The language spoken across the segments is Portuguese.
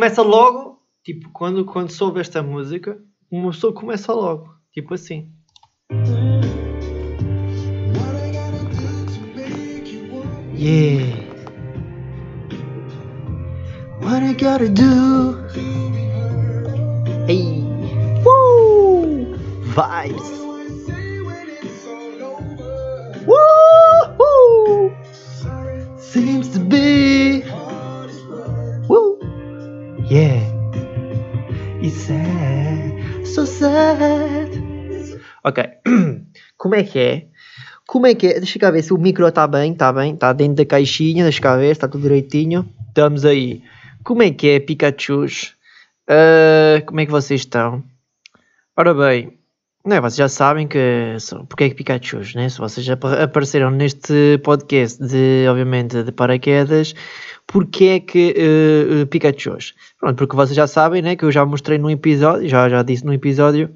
Começa logo, tipo, quando, quando soube esta música, uma pessoa começa logo, tipo assim. Yeah. What I gotta do? Hey. Woo! Vibes. Woo! Seems to be. Ok. Como é que é? Como é que é? Deixa cá ver se o micro está bem, está bem, está dentro da caixinha, deixa cá ver, está tudo direitinho. Estamos aí. Como é que é, Pikachus? Uh, como é que vocês estão? Ora bem, não vocês já sabem que porque é que Pikachu, né? Se vocês já apareceram neste podcast de, obviamente, de paraquedas, porque é que uh, Pikachu? Pronto, porque vocês já sabem, né? Que eu já mostrei num episódio, já, já disse num episódio,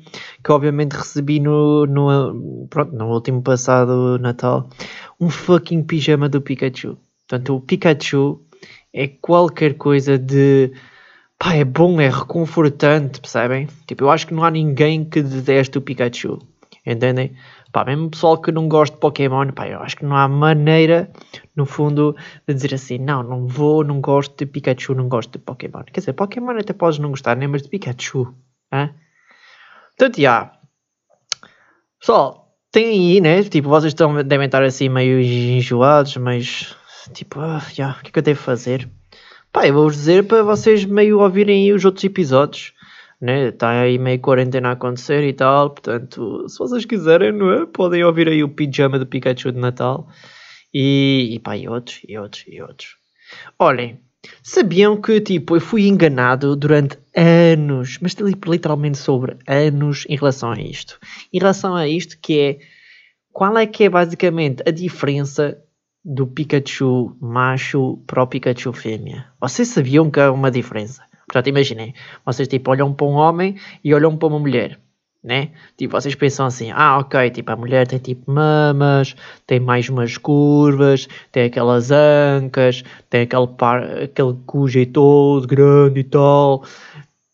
que obviamente recebi no, no, pronto, no último passado Natal, um fucking pijama do Pikachu. Portanto, o Pikachu é qualquer coisa de pá, é bom, é reconfortante, percebem? Tipo, eu acho que não há ninguém que deteste o Pikachu, entendem? Pá, mesmo pessoal que não gosta de Pokémon, pá, eu acho que não há maneira, no fundo, de dizer assim, não, não vou, não gosto de Pikachu, não gosto de Pokémon. Quer dizer, Pokémon até podes não gostar, nem, mas de Pikachu, hein? Portanto, já. Pessoal, tem aí, né? Tipo, vocês estão, devem estar assim meio enjoados, mas, tipo, ah, já, o que é que eu devo fazer? Pá, eu vou-vos dizer para vocês meio ouvirem os outros episódios. Né? Está aí meio quarentena a acontecer e tal. Portanto, se vocês quiserem, não é? podem ouvir aí o pijama do Pikachu de Natal. E, e pá, e outros, e outros, e outros. Olhem, sabiam que tipo, eu fui enganado durante anos, mas literalmente sobre anos em relação a isto. Em relação a isto que é qual é que é basicamente a diferença do Pikachu macho para o Pikachu fêmea. Vocês sabiam que há uma diferença? Portanto, imaginem, vocês tipo olham para um homem e olham para uma mulher, né? Tipo, vocês pensam assim, ah, ok, tipo, a mulher tem tipo mamas, tem mais umas curvas, tem aquelas ancas, tem aquele, par, aquele cu jeitoso, grande e tal.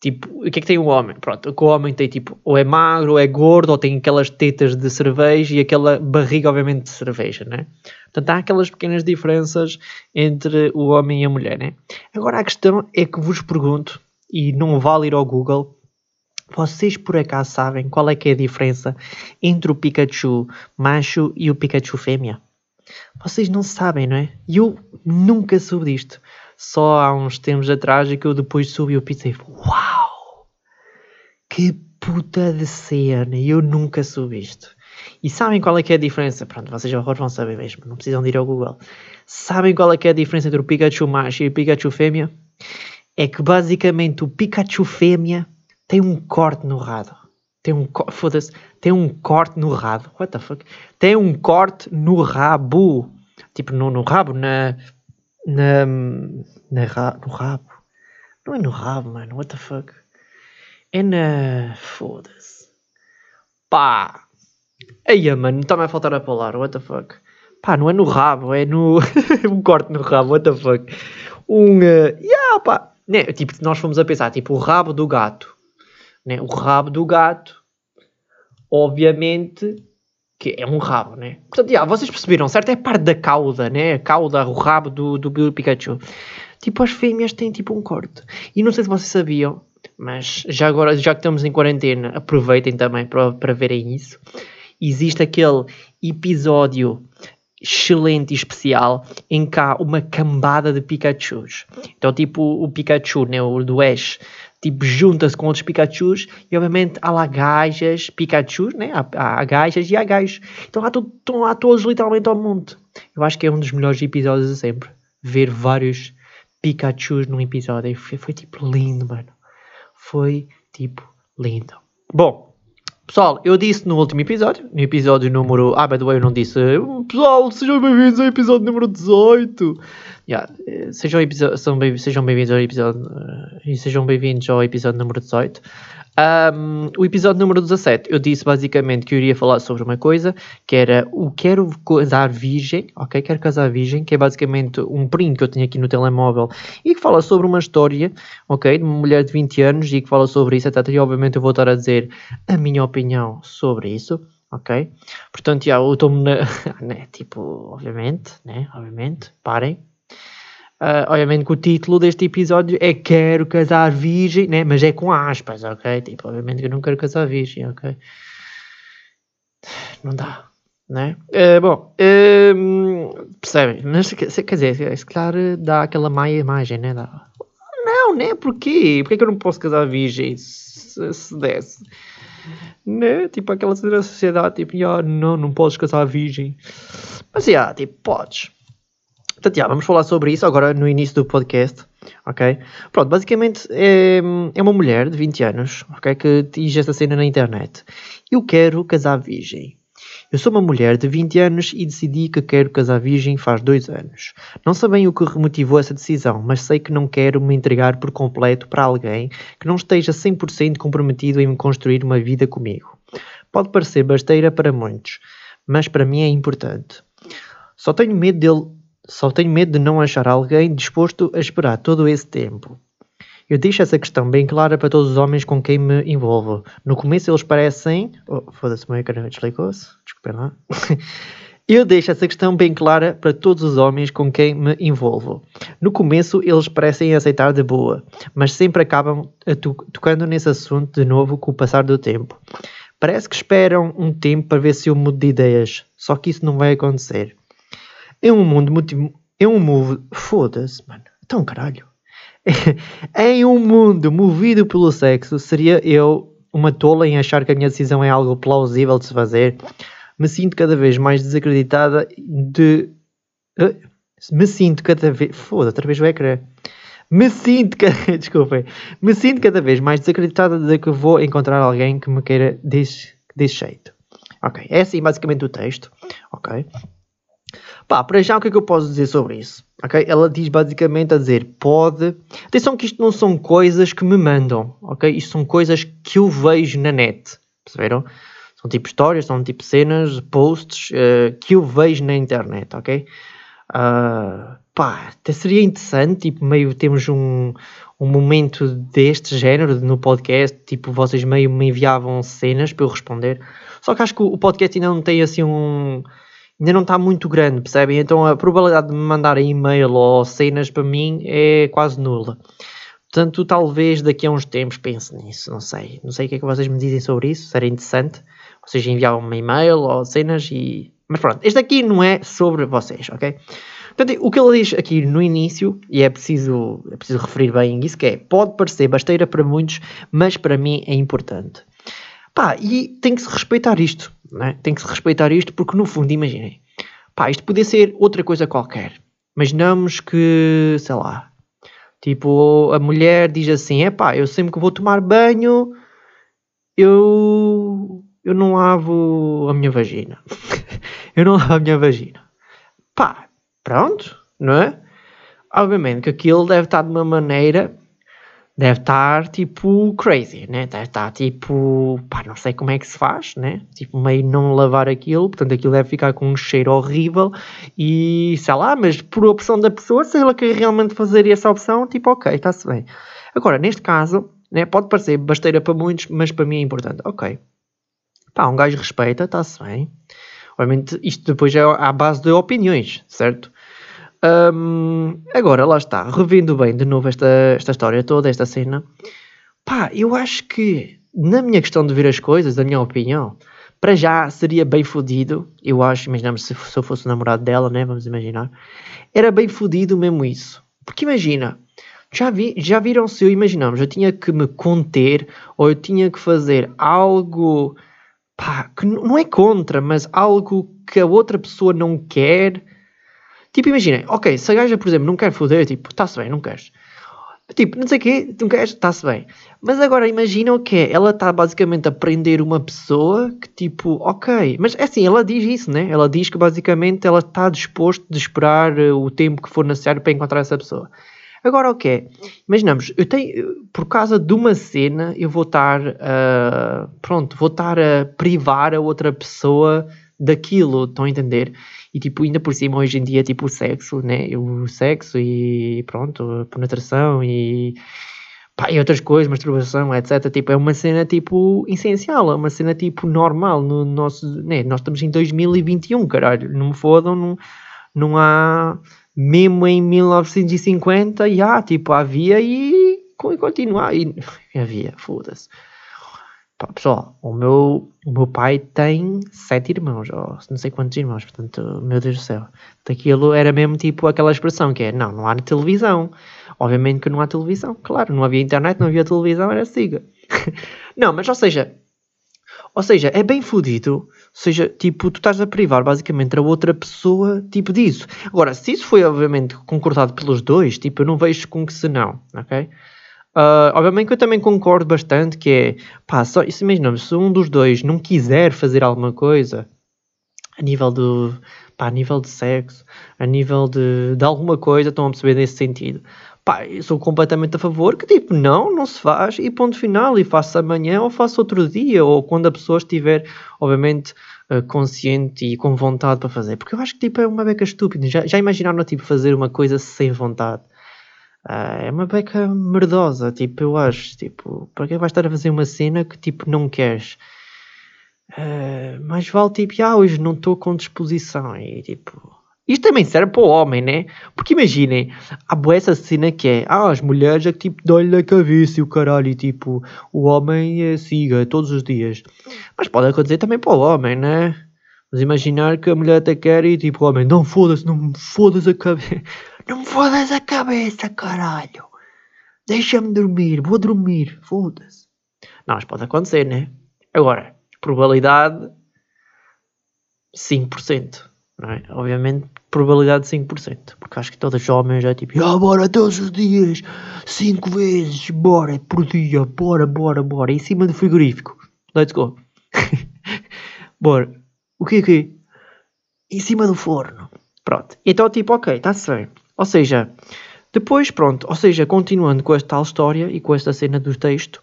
Tipo, o que é que tem o homem? Pronto, o homem tem tipo, ou é magro, ou é gordo, ou tem aquelas tetas de cerveja e aquela barriga, obviamente, de cerveja, né? Portanto, há aquelas pequenas diferenças entre o homem e a mulher, né? Agora a questão é que vos pergunto, e não vale ir ao Google, vocês por acaso sabem qual é que é a diferença entre o Pikachu macho e o Pikachu fêmea? Vocês não sabem, não é? E eu nunca soube disto só há uns tempos atrás e que eu depois subi o pizza e uau! Que puta de cena! Eu nunca soube isto. E sabem qual é que é a diferença? Pronto, vocês já vão saber mesmo, não precisam de ir ao Google. Sabem qual é que é a diferença entre o Pikachu macho e o Pikachu fêmea? É que basicamente o Pikachu fêmea tem um corte no rabo. Tem um foda-se, tem um corte no rabo. What the fuck? Tem um corte no rabo. Tipo, no, no rabo, na, na, na ra, no rabo. Não é no rabo, mano. What the fuck? É na. Foda-se. Pá! Eia, mano, está-me a faltar a palavra. What the fuck? Pá, não é no rabo, é no. um corte no rabo. What the fuck? Um. Uh... Yeah, pá! Né? Tipo, nós fomos a pensar, tipo, o rabo do gato. Né? O rabo do gato. Obviamente que é um rabo, né? Portanto, yeah, vocês perceberam, certo? É parte da cauda, né? A cauda, o rabo do, do Pikachu. Tipo, as fêmeas têm tipo um corte. E não sei se vocês sabiam, mas já agora, já que estamos em quarentena, aproveitem também para, para verem isso. Existe aquele episódio excelente e especial em que há uma cambada de Pikachus. Então, tipo, o Pikachu, né, o do Ash, tipo, junta-se com outros Pikachus e obviamente há lá gajas, Pikachus, né? Há, há gajas e há gajos. Então há estão lá todos literalmente ao mundo. Eu acho que é um dos melhores episódios de sempre. Ver vários Pikachus num episódio. Foi, foi tipo lindo, mano. Foi tipo lindo. Bom, pessoal, eu disse no último episódio, no episódio número. Ah, by the way, eu não disse. Pessoal, sejam bem-vindos ao episódio número 18. Yeah, sejam, bem-vindos sejam bem ao episódio e sejam bem-vindos ao episódio número 18. Um, o episódio número 17, eu disse basicamente que eu iria falar sobre uma coisa, que era o quero casar virgem, ok? Quero casar virgem, que é basicamente um print que eu tenho aqui no telemóvel e que fala sobre uma história, ok? De uma mulher de 20 anos e que fala sobre isso, etc. E obviamente eu vou estar a dizer a minha opinião sobre isso, ok? Portanto, já, eu estou-me na... né? Tipo, obviamente, né? Obviamente, parem, Uh, obviamente que o título deste episódio é Quero casar virgem, né? mas é com aspas, ok? Tipo, obviamente que eu não quero casar virgem, ok? Não dá, né? Uh, bom, uh, percebem? Mas, quer dizer, se calhar dá aquela má imagem, né? Dá. Não, né? Porquê? Porquê que eu não posso casar virgem se, se desse? Né? Tipo, aquela sociedade, tipo, não, não podes casar virgem. Mas, yeah, tipo, podes. Portanto, já, vamos falar sobre isso agora no início do podcast, ok? Pronto, basicamente é, é uma mulher de 20 anos, ok? Que diz esta cena na internet. Eu quero casar virgem. Eu sou uma mulher de 20 anos e decidi que quero casar virgem faz dois anos. Não sei bem o que remotivou essa decisão, mas sei que não quero me entregar por completo para alguém que não esteja 100% comprometido em construir uma vida comigo. Pode parecer besteira para muitos, mas para mim é importante. Só tenho medo dele só tenho medo de não achar alguém disposto a esperar todo esse tempo. Eu deixo essa questão bem clara para todos os homens com quem me envolvo. No começo eles parecem. Oh, foda-se, meu ecrã desligou-se. Desculpem lá. Eu deixo essa questão bem clara para todos os homens com quem me envolvo. No começo eles parecem aceitar de boa, mas sempre acabam tocando nesse assunto de novo com o passar do tempo. Parece que esperam um tempo para ver se eu mudo de ideias, só que isso não vai acontecer. É um mundo muito. É um mundo. Foda-se, mano. Então, caralho. em um mundo movido pelo sexo, seria eu uma tola em achar que a minha decisão é algo plausível de se fazer? Me sinto cada vez mais desacreditada de. Uh, me sinto cada vez. Foda, outra vez o ecrã. Me sinto. Cada... Desculpem. Me sinto cada vez mais desacreditada de que vou encontrar alguém que me queira desse, desse jeito. Ok. É assim basicamente o texto. Ok. Pá, para já o que é que eu posso dizer sobre isso? Ok? Ela diz basicamente a dizer, pode. Atenção que isto não são coisas que me mandam, ok? Isto são coisas que eu vejo na net. Perceberam? São tipo histórias, são tipo cenas, posts uh, que eu vejo na internet, ok? Uh, pá, até seria interessante, tipo, meio temos um, um momento deste género no podcast, tipo, vocês meio me enviavam cenas para eu responder. Só que acho que o podcast ainda não tem assim um ainda não está muito grande, percebem? Então a probabilidade de me mandarem e-mail ou cenas para mim é quase nula. Portanto, talvez daqui a uns tempos pense nisso, não sei. Não sei o que é que vocês me dizem sobre isso, seria interessante. Vocês enviavam um e-mail ou cenas e... Mas pronto, este aqui não é sobre vocês, ok? Portanto, o que ele diz aqui no início, e é preciso, é preciso referir bem isso, que é, pode parecer besteira para muitos, mas para mim é importante. Pá, e tem que se respeitar isto, né? tem que se respeitar isto porque no fundo, imaginem, pá, isto podia ser outra coisa qualquer. Imaginamos que, sei lá, tipo, a mulher diz assim, é pá, eu sempre que vou tomar banho, eu, eu não lavo a minha vagina. eu não lavo a minha vagina. Pá, pronto, não é? Obviamente que aquilo deve estar de uma maneira deve estar tipo crazy, né? Deve estar tipo, pá, não sei como é que se faz, né? Tipo, meio não lavar aquilo, portanto aquilo deve ficar com um cheiro horrível e sei lá, mas por opção da pessoa, se ela quer realmente fazer essa opção, tipo, ok, está-se bem. Agora, neste caso, né, pode parecer besteira para muitos, mas para mim é importante. Ok, pá, um gajo respeita, está-se bem. Obviamente, isto depois é à base de opiniões, certo? Um, agora, lá está, revendo bem de novo esta, esta história toda, esta cena, pá, eu acho que na minha questão de ver as coisas, da minha opinião, para já seria bem fodido, eu acho, imaginamos se, se eu fosse o namorado dela, né, vamos imaginar, era bem fodido mesmo isso, porque imagina, já, vi, já viram se eu imaginamos, eu tinha que me conter ou eu tinha que fazer algo pá, que não é contra, mas algo que a outra pessoa não quer Tipo, imaginem, ok, se a gaja, por exemplo, não quer foder, tipo, está-se bem, não queres. Tipo, não sei o quê, tu queres, está-se bem. Mas agora imagina o que é, ela está basicamente a prender uma pessoa que tipo, ok, mas é assim, ela diz isso, né? Ela diz que basicamente ela está disposto de esperar eh, o tempo que for necessário para encontrar essa pessoa. Agora o que é? Imaginamos, eu tenho, por causa de uma cena, eu vou estar, uh, pronto, vou estar a privar a outra pessoa daquilo, estão a entender? E tipo, ainda por cima hoje em dia, tipo, o sexo, né? O sexo e pronto, penetração e, pá, e outras coisas, masturbação, etc. Tipo, é uma cena tipo essencial, é uma cena tipo normal no nosso, né? Nós estamos em 2021, caralho, não me fodam, não, não há mesmo em 1950, e há, tipo, havia e, e continua, e havia, foda-se. Pá, pessoal, o meu, o meu pai tem sete irmãos, ou não sei quantos irmãos, portanto, meu Deus do céu. Daquilo era mesmo tipo aquela expressão que é, não, não há televisão. Obviamente que não há televisão, claro, não havia internet, não havia televisão, era siga. não, mas ou seja, ou seja, é bem fodido. Ou seja, tipo, tu estás a privar basicamente a outra pessoa, tipo, disso. Agora, se isso foi obviamente concordado pelos dois, tipo, eu não vejo com que se não, ok? Uh, obviamente que eu também concordo bastante que é, pá, só, isso imaginamos, se um dos dois não quiser fazer alguma coisa a nível do, pá, a nível de sexo, a nível de, de alguma coisa, estão a perceber nesse sentido. Pá, eu sou completamente a favor que tipo, não, não se faz e ponto final, e faço amanhã ou faço outro dia, ou quando a pessoa estiver, obviamente, uh, consciente e com vontade para fazer. Porque eu acho que tipo, é uma beca estúpida. Já, já imaginaram tipo, fazer uma coisa sem vontade? Uh, é uma beca merdosa, tipo, eu acho, tipo, para que vais estar a fazer uma cena que, tipo, não queres? Uh, mais vale, tipo, ah, hoje não estou com disposição, e, tipo... Isto também serve para o homem, né? Porque imaginem, há boa essa cena que é, ah, as mulheres é que, tipo, dão-lhe a cabeça e o caralho, e, tipo, o homem é siga todos os dias. Mas pode acontecer também para o homem, né? Mas imaginar que a mulher até quer e, tipo, o homem, não foda-se, não me foda-se a cabeça. Não me fodas a cabeça, caralho. Deixa-me dormir, vou dormir, foda-se. Não, mas pode acontecer, né? Agora, probabilidade 5%, não é? Obviamente, probabilidade 5%, porque acho que todos os homens já é tipo, ah, bora todos os dias, 5 vezes, bora, por dia, bora, bora, bora, em cima do frigorífico. Let's go. bora. O que é que Em cima do forno. Pronto. Então, tipo, ok, está-se bem. Ou seja, depois, pronto, ou seja, continuando com esta tal história e com esta cena do texto,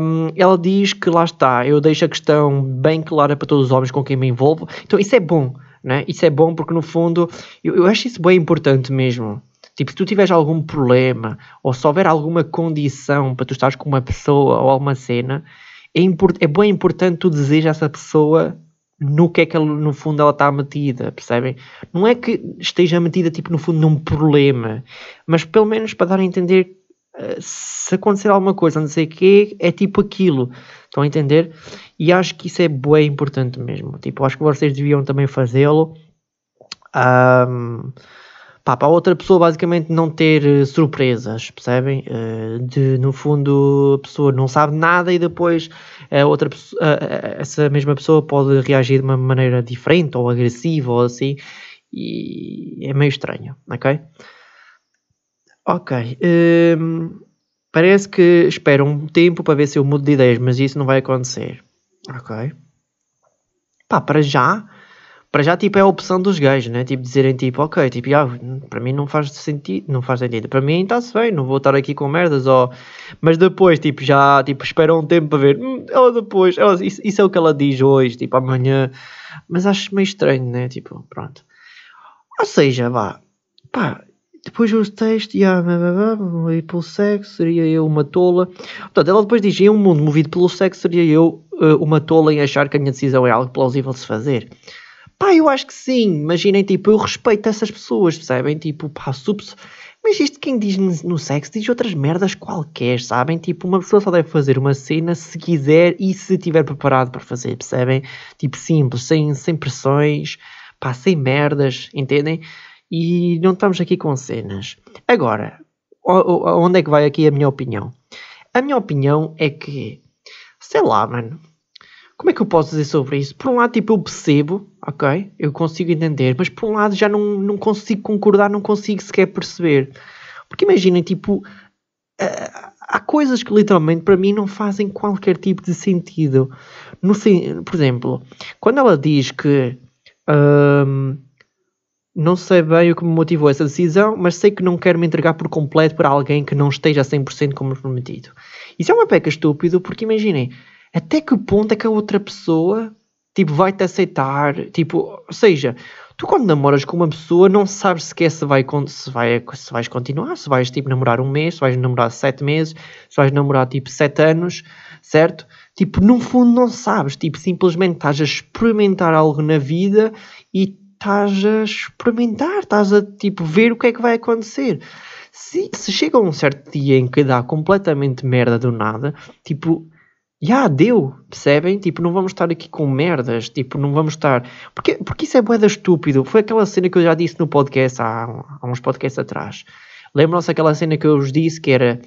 um, ela diz que lá está, eu deixo a questão bem clara para todos os homens com quem me envolvo. Então isso é bom, né? Isso é bom porque no fundo eu, eu acho isso bem importante mesmo. Tipo, se tu tiveres algum problema ou se houver alguma condição para tu estares com uma pessoa ou alguma cena, é, import é bem importante tu desejar essa pessoa no que é que ela, no fundo ela está metida, percebem? Não é que esteja metida tipo no fundo num problema, mas pelo menos para dar a entender uh, se acontecer alguma coisa, não sei o que é tipo aquilo, estão a entender? E acho que isso é bem importante mesmo, tipo, acho que vocês deviam também fazê-lo. Um, pá, para a outra pessoa basicamente não ter uh, surpresas, percebem? Uh, de no fundo a pessoa não sabe nada e depois a outra pessoa, uh, essa mesma pessoa pode reagir de uma maneira diferente ou agressiva ou assim e é meio estranho, ok? Ok. Um, parece que espera um tempo para ver se eu mudo de ideias, mas isso não vai acontecer. Ok. Pá, para já para já tipo é a opção dos gajos, né? Tipo dizerem tipo, ok, tipo, ah, para mim não faz sentido, não faz sentido. Para mim está-se bem, não vou estar aqui com merdas, ou... mas depois tipo já tipo espera um tempo para ver, hum, ela depois, ela, isso, isso, é o que ela diz hoje, tipo amanhã, mas acho meio estranho, né? Tipo, pronto. Ou seja, vá, pá, depois os textos, e vou ir pelo sexo, seria eu uma tola. Portanto, ela depois diz, em um mundo movido pelo sexo, seria eu uh, uma tola em achar que a minha decisão é algo plausível de se fazer. Pá, eu acho que sim. Imaginem, tipo, eu respeito essas pessoas, percebem? Tipo, pá, subs. Mas isto quem diz no sexo diz outras merdas qualquer, sabem? Tipo, uma pessoa só deve fazer uma cena se quiser e se estiver preparado para fazer, percebem? Tipo, simples, sem, sem pressões, pá, sem merdas, entendem? E não estamos aqui com cenas. Agora, onde é que vai aqui a minha opinião? A minha opinião é que, sei lá, mano, como é que eu posso dizer sobre isso? Por um lado, tipo, eu percebo, ok? Eu consigo entender, mas por um lado já não, não consigo concordar, não consigo sequer perceber. Porque imaginem, tipo, uh, há coisas que literalmente para mim não fazem qualquer tipo de sentido. No, por exemplo, quando ela diz que um, não sei bem o que me motivou essa decisão, mas sei que não quero me entregar por completo para alguém que não esteja a 100% como prometido. Isso é uma peca estúpido, porque imaginem, até que ponto é que a outra pessoa tipo, vai-te aceitar, tipo, ou seja, tu quando namoras com uma pessoa não sabes sequer se, vai, se, vai, se vais continuar, se vais tipo namorar um mês, se vais namorar sete meses, se vais namorar tipo sete anos, certo? Tipo, no fundo não sabes, tipo, simplesmente estás a experimentar algo na vida e estás a experimentar, estás a tipo ver o que é que vai acontecer. Se, se chega um certo dia em que dá completamente merda do nada, tipo, já deu, percebem? Tipo, não vamos estar aqui com merdas, tipo, não vamos estar. Porque, porque isso é boeda estúpido. Foi aquela cena que eu já disse no podcast há, há uns podcasts atrás. Lembram-se aquela cena que eu vos disse que era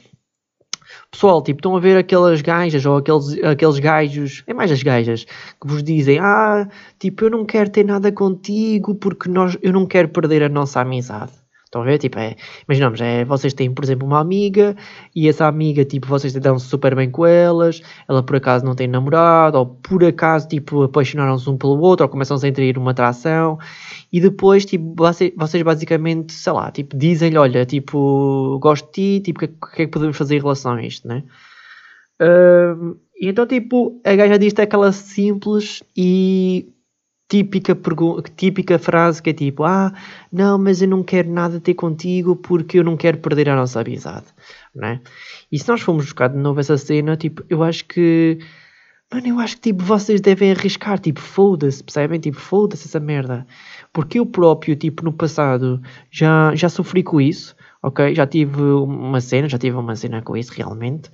Pessoal, tipo, estão a ver aquelas gajas ou aqueles, aqueles gajos, é mais as gajas, que vos dizem, ah, tipo, eu não quero ter nada contigo porque nós, eu não quero perder a nossa amizade. Estão a ver? Tipo, é, imaginamos, é, vocês têm, por exemplo, uma amiga e essa amiga, tipo, vocês dão-se super bem com elas, ela por acaso não tem namorado, ou por acaso, tipo, apaixonaram-se um pelo outro, ou começam-se a entrar uma atração, e depois, tipo, vocês, vocês basicamente, sei lá, tipo, dizem-lhe, olha, tipo, gosto de ti, tipo, o que, que, é que podemos fazer em relação a isto, né? Uh, e então, tipo, a gaja diz aquela simples e típica, típica frase que é tipo: Ah, não, mas eu não quero nada ter contigo porque eu não quero perder a nossa amizade, né? E se nós formos buscar de novo essa cena, tipo, eu acho que. Mano, eu acho que tipo, vocês devem arriscar, tipo, foda-se, percebem? Tipo, foda-se essa merda. Porque eu próprio, tipo, no passado já, já sofri com isso, ok? Já tive uma cena, já tive uma cena com isso realmente.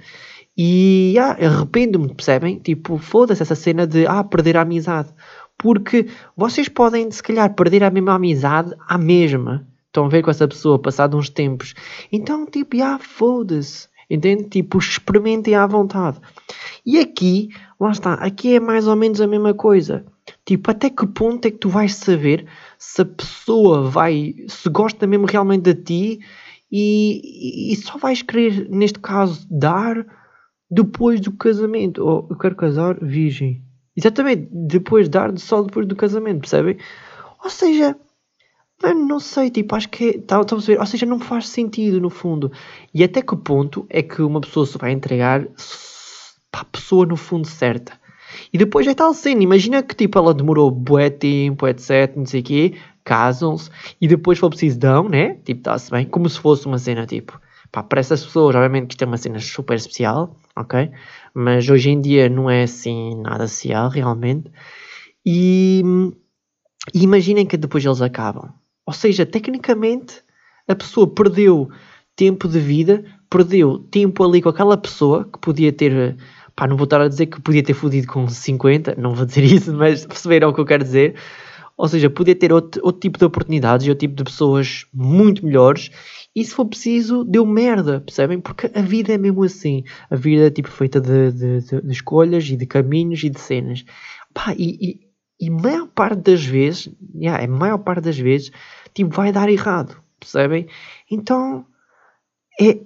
E ah, arrependo-me, percebem? Tipo, foda-se essa cena de ah, perder a amizade porque vocês podem, se calhar, perder a mesma amizade à mesma. Estão a ver com essa pessoa passado uns tempos. Então, tipo, ah, foda-se. Entende? Tipo, experimentem à vontade. E aqui, lá está, aqui é mais ou menos a mesma coisa. Tipo, até que ponto é que tu vais saber se a pessoa vai, se gosta mesmo realmente de ti e, e só vais querer, neste caso, dar depois do casamento. Ou oh, eu quero casar virgem. Exatamente, depois dar só depois do casamento, percebem? Ou seja, mano, não sei, tipo, acho que é, tá, a ver? Ou seja, não faz sentido no fundo. E até que ponto é que uma pessoa se vai entregar para a pessoa no fundo certa? E depois é tal cena, imagina que tipo ela demorou bué tempo, etc, não sei o quê, casam-se e depois for preciso dão, né? Tipo, está-se bem, como se fosse uma cena tipo, pá, para essas pessoas, obviamente que isto é uma cena super especial, ok? Mas hoje em dia não é assim nada social realmente. E, e imaginem que depois eles acabam. Ou seja, tecnicamente a pessoa perdeu tempo de vida, perdeu tempo ali com aquela pessoa que podia ter. Pá, não vou estar a dizer que podia ter fodido com 50, não vou dizer isso, mas perceberam o que eu quero dizer. Ou seja, podia ter outro, outro tipo de oportunidades e outro tipo de pessoas muito melhores e se for preciso, deu merda, percebem? Porque a vida é mesmo assim. A vida é tipo feita de, de, de, de escolhas e de caminhos e de cenas. Pá, e, e, e maior parte das vezes, yeah, a maior parte das vezes, tipo, vai dar errado, percebem? Então, é,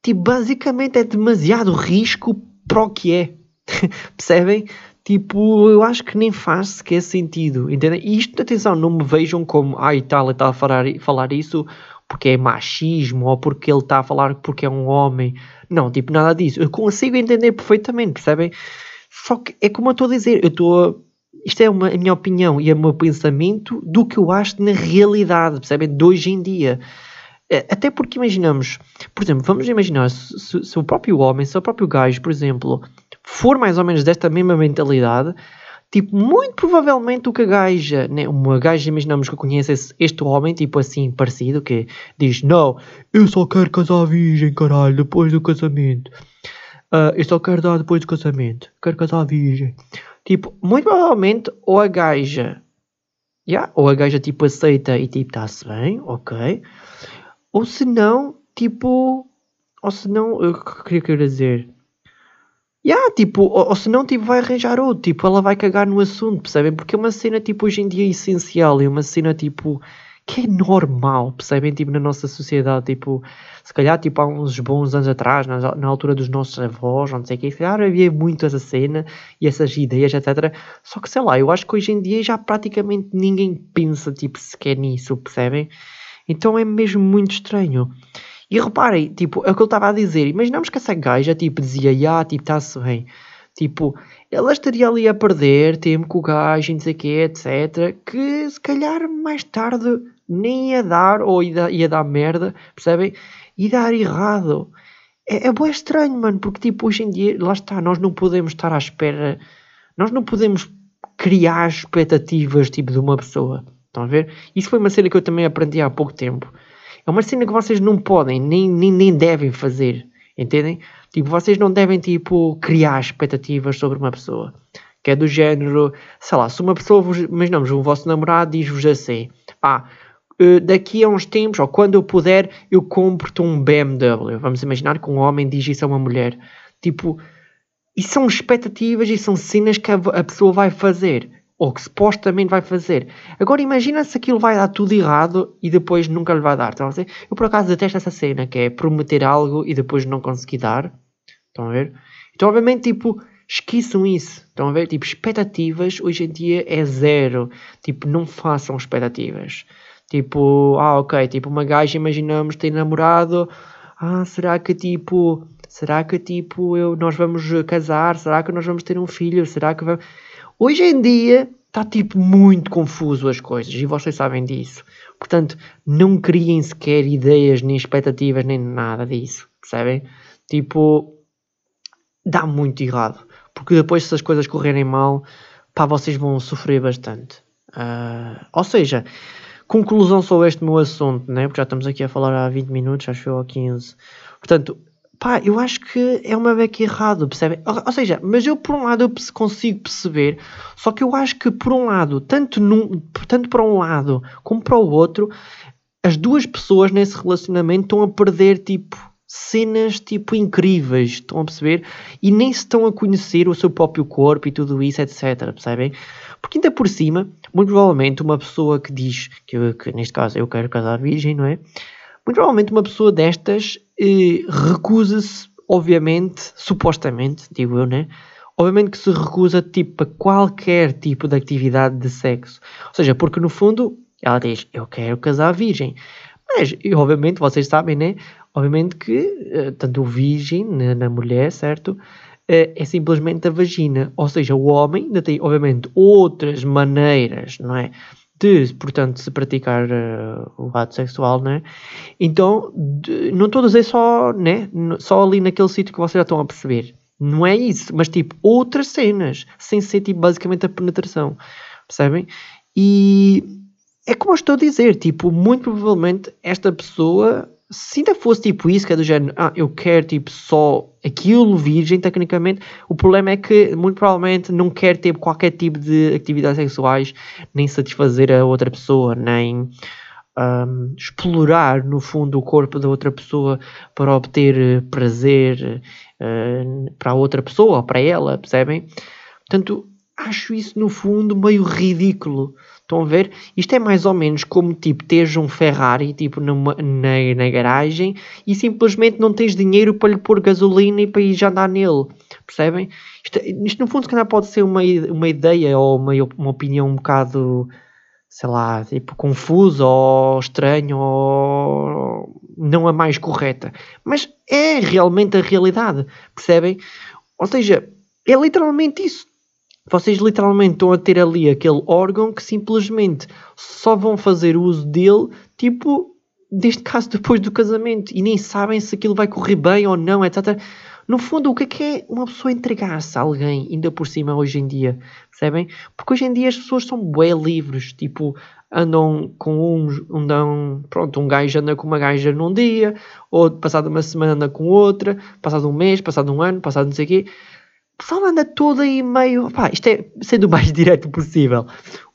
tipo, basicamente é demasiado risco para o que é. percebem? Tipo, eu acho que nem faz sequer sentido, entendem? E isto, atenção, não me vejam como, ah, e tal, está a falar, falar isso porque é machismo ou porque ele está a falar porque é um homem. Não, tipo, nada disso. Eu consigo entender perfeitamente, percebem? Só que é como eu estou a dizer, eu estou. Isto é uma, a minha opinião e é o meu pensamento do que eu acho na realidade, percebem? De hoje em dia. É, até porque imaginamos, por exemplo, vamos imaginar se, se, se o próprio homem, se o próprio gajo, por exemplo, for mais ou menos desta mesma mentalidade, Tipo, muito provavelmente o que a gaja, né, uma gaja, imaginamos que conhece este homem, tipo assim, parecido, que diz: Não, eu só quero casar virgem, caralho, depois do casamento. Uh, eu só quero dar depois do casamento. Quero casar virgem. Tipo, muito provavelmente, ou a gaja, yeah, ou a gaja, tipo, aceita e tipo, está-se bem, ok. Ou se não, tipo, ou se não, eu queria dizer Yeah, tipo, ou, ou se não, tipo, vai arranjar outro, tipo, ela vai cagar no assunto, percebem? Porque é uma cena, tipo, hoje em dia essencial, é uma cena, tipo, que é normal, percebem? Tipo, na nossa sociedade, tipo, se calhar, tipo, há uns bons anos atrás, na, na altura dos nossos avós, não sei o que, se calhar havia muito essa cena e essas ideias, etc. Só que, sei lá, eu acho que hoje em dia já praticamente ninguém pensa, tipo, sequer nisso, percebem? Então é mesmo muito estranho. E reparem, tipo, é o que eu estava a dizer. Imaginamos que essa gaja, tipo, dizia, ah, tipo, está-se bem. Tipo, ela estaria ali a perder tempo com o gajo, não sei o quê, etc. Que se calhar mais tarde nem ia dar, ou ia, ia dar merda, percebem? Ia dar errado. É, é bem estranho, mano, porque tipo, hoje em dia, lá está, nós não podemos estar à espera, nós não podemos criar expectativas, tipo, de uma pessoa. Estão a ver? Isso foi uma cena que eu também aprendi há pouco tempo. É uma cena que vocês não podem, nem, nem, nem devem fazer. Entendem? Tipo, vocês não devem, tipo, criar expectativas sobre uma pessoa. Que é do género, sei lá, se uma pessoa vos, imaginamos, o vosso namorado diz-vos assim, ah, daqui a uns tempos, ou quando eu puder, eu compro-te um BMW. Vamos imaginar que um homem diz isso a uma mulher. Tipo, e são expectativas e são cenas que a, a pessoa vai fazer ou que supostamente vai fazer. Agora imagina se aquilo vai dar tudo errado e depois nunca lhe vai dar. Estão a? Eu por acaso detesto essa cena, que é prometer algo e depois não conseguir dar. Estão a ver? Então obviamente tipo, esqueçam isso. Estão a ver? Tipo, expectativas hoje em dia é zero. Tipo, não façam expectativas. Tipo, ah ok, tipo uma gaja imaginamos tem namorado. Ah, será que tipo... Será que tipo eu, nós vamos casar? Será que nós vamos ter um filho? Será que vamos Hoje em dia está tipo muito confuso as coisas e vocês sabem disso. Portanto, não criem sequer ideias, nem expectativas, nem nada disso. Percebem? Tipo, dá muito errado. Porque depois, se as coisas correrem mal, pá, vocês vão sofrer bastante. Uh, ou seja, conclusão sobre este meu assunto, né? Porque já estamos aqui a falar há 20 minutos, acho que há 15. Portanto, Pá, eu acho que é uma beca errado, percebem? Ou, ou, seja, mas eu por um lado eu consigo perceber, só que eu acho que por um lado, tanto, num, tanto para um lado como para o outro, as duas pessoas nesse relacionamento estão a perder tipo cenas tipo incríveis, estão a perceber? E nem se estão a conhecer o seu próprio corpo e tudo isso, etc. Percebem? Porque ainda por cima, muito provavelmente uma pessoa que diz que, que neste caso eu quero casar virgem, não é? Muito provavelmente uma pessoa destas recusa-se, obviamente, supostamente, digo eu, né? Obviamente que se recusa tipo a qualquer tipo de atividade de sexo. Ou seja, porque no fundo ela diz, eu quero casar virgem. Mas, e, obviamente, vocês sabem, né? Obviamente que uh, tanto o virgem na, na mulher, certo? Uh, é simplesmente a vagina. Ou seja, o homem ainda tem, obviamente, outras maneiras, não é? De, portanto, se praticar uh, o ato sexual, né? Então, de, não estou a dizer só, né? Só ali naquele sítio que vocês já estão a perceber. Não é isso, mas tipo outras cenas, sem ser tipo basicamente a penetração, percebem? E é como eu estou a dizer, tipo, muito provavelmente esta pessoa se ainda fosse tipo isso, que é do género, ah, eu quero tipo só aquilo virgem, tecnicamente, o problema é que muito provavelmente não quer ter qualquer tipo de atividades sexuais, nem satisfazer a outra pessoa, nem um, explorar no fundo o corpo da outra pessoa para obter eh, prazer uh, para a outra pessoa, para ela, percebem? Portanto, acho isso no fundo meio ridículo. Estão a ver? Isto é mais ou menos como tipo teres um Ferrari tipo numa, na, na garagem e simplesmente não tens dinheiro para lhe pôr gasolina e para ir já andar nele. Percebem? Isto, isto no fundo se calhar pode ser uma, uma ideia ou uma, uma opinião um bocado sei lá, tipo confusa ou estranha ou não a mais correta. Mas é realmente a realidade. Percebem? Ou seja, é literalmente isso vocês literalmente estão a ter ali aquele órgão que simplesmente só vão fazer uso dele, tipo, neste caso depois do casamento, e nem sabem se aquilo vai correr bem ou não, etc. No fundo, o que é que é uma pessoa entregar-se a alguém, ainda por cima, hoje em dia? Percebem? Porque hoje em dia as pessoas são bué livres, tipo, andam com uns, andam, pronto, um gajo anda com uma gaja num dia, ou passado uma semana anda com outra, passado um mês, passado um ano, passado não sei o quê o pessoal anda todo aí meio. Pá, isto é sendo o mais direto possível.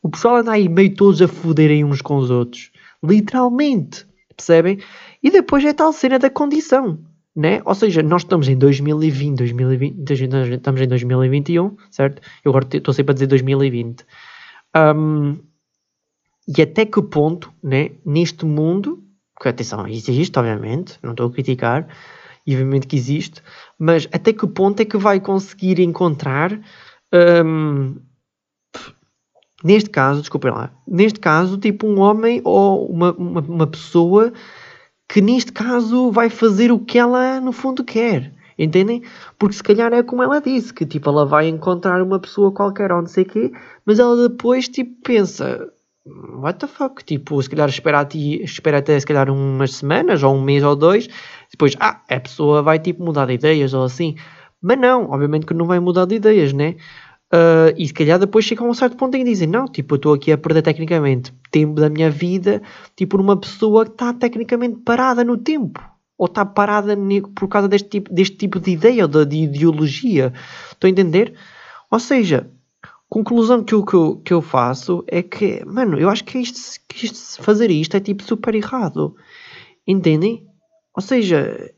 O pessoal anda aí meio todos a foderem uns com os outros. Literalmente. Percebem? E depois é tal cena da condição. Né? Ou seja, nós estamos em 2020, 2020 estamos em 2021, certo? Eu agora estou sempre a dizer 2020. Um, e até que ponto, né, neste mundo, que atenção, existe, obviamente, não estou a criticar, e obviamente que existe, mas até que ponto é que vai conseguir encontrar, hum, neste caso, desculpem lá, neste caso, tipo um homem ou uma, uma, uma pessoa que neste caso vai fazer o que ela no fundo quer. Entendem? Porque se calhar é como ela disse, que tipo, ela vai encontrar uma pessoa qualquer ou não sei o quê, mas ela depois tipo pensa, what the fuck? Tipo, se calhar espera, ti, espera até se calhar umas semanas, ou um mês ou dois, depois, ah, a pessoa vai tipo mudar de ideias ou assim. Mas não, obviamente que não vai mudar de ideias, né? Uh, e se calhar depois chega a um certo ponto em que dizem, não, tipo, eu estou aqui a perder tecnicamente tempo da minha vida, tipo, numa pessoa que está tecnicamente parada no tempo. Ou está parada por causa deste tipo, deste tipo de ideia ou de, de ideologia. Estou a entender? Ou seja, conclusão que eu, que, eu, que eu faço é que, mano, eu acho que, isto, que isto, fazer isto é tipo super errado. Entendem? Ou seja,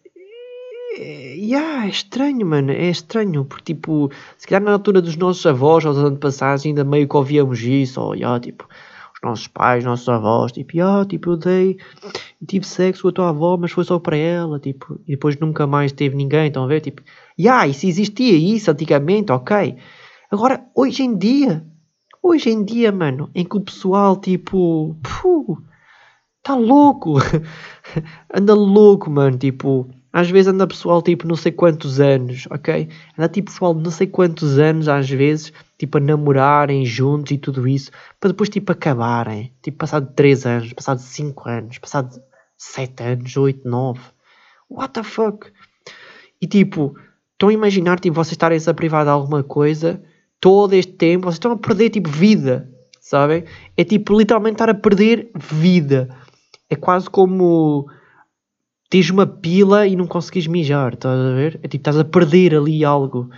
é, yeah, é estranho, mano. É estranho, porque tipo, se calhar na altura dos nossos avós, aos anos passados, ainda meio que ouvíamos isso, ou yeah, tipo, os nossos pais, nossos avós, tipo, yeah, tipo, eu dei, tive sexo com a tua avó, mas foi só para ela, tipo, e depois nunca mais teve ninguém, estão a ver? Tipo, yeah, isso existia isso antigamente, ok. Agora, hoje em dia, hoje em dia, mano, em que o pessoal, tipo, está louco, anda louco, mano, tipo, às vezes anda pessoal, tipo, não sei quantos anos, ok? Anda, tipo, pessoal, não sei quantos anos, às vezes, tipo, a namorarem juntos e tudo isso, para depois, tipo, acabarem, tipo, passado 3 anos, passado 5 anos, passado 7 anos, 8, 9, what the fuck? E, tipo, estão a imaginar, tipo, vocês estarem-se a privar de alguma coisa todo este tempo, vocês estão a perder tipo vida, sabem? É tipo literalmente estar a perder vida. É quase como tens uma pila e não consegues mijar, estás a ver? É tipo estás a perder ali algo.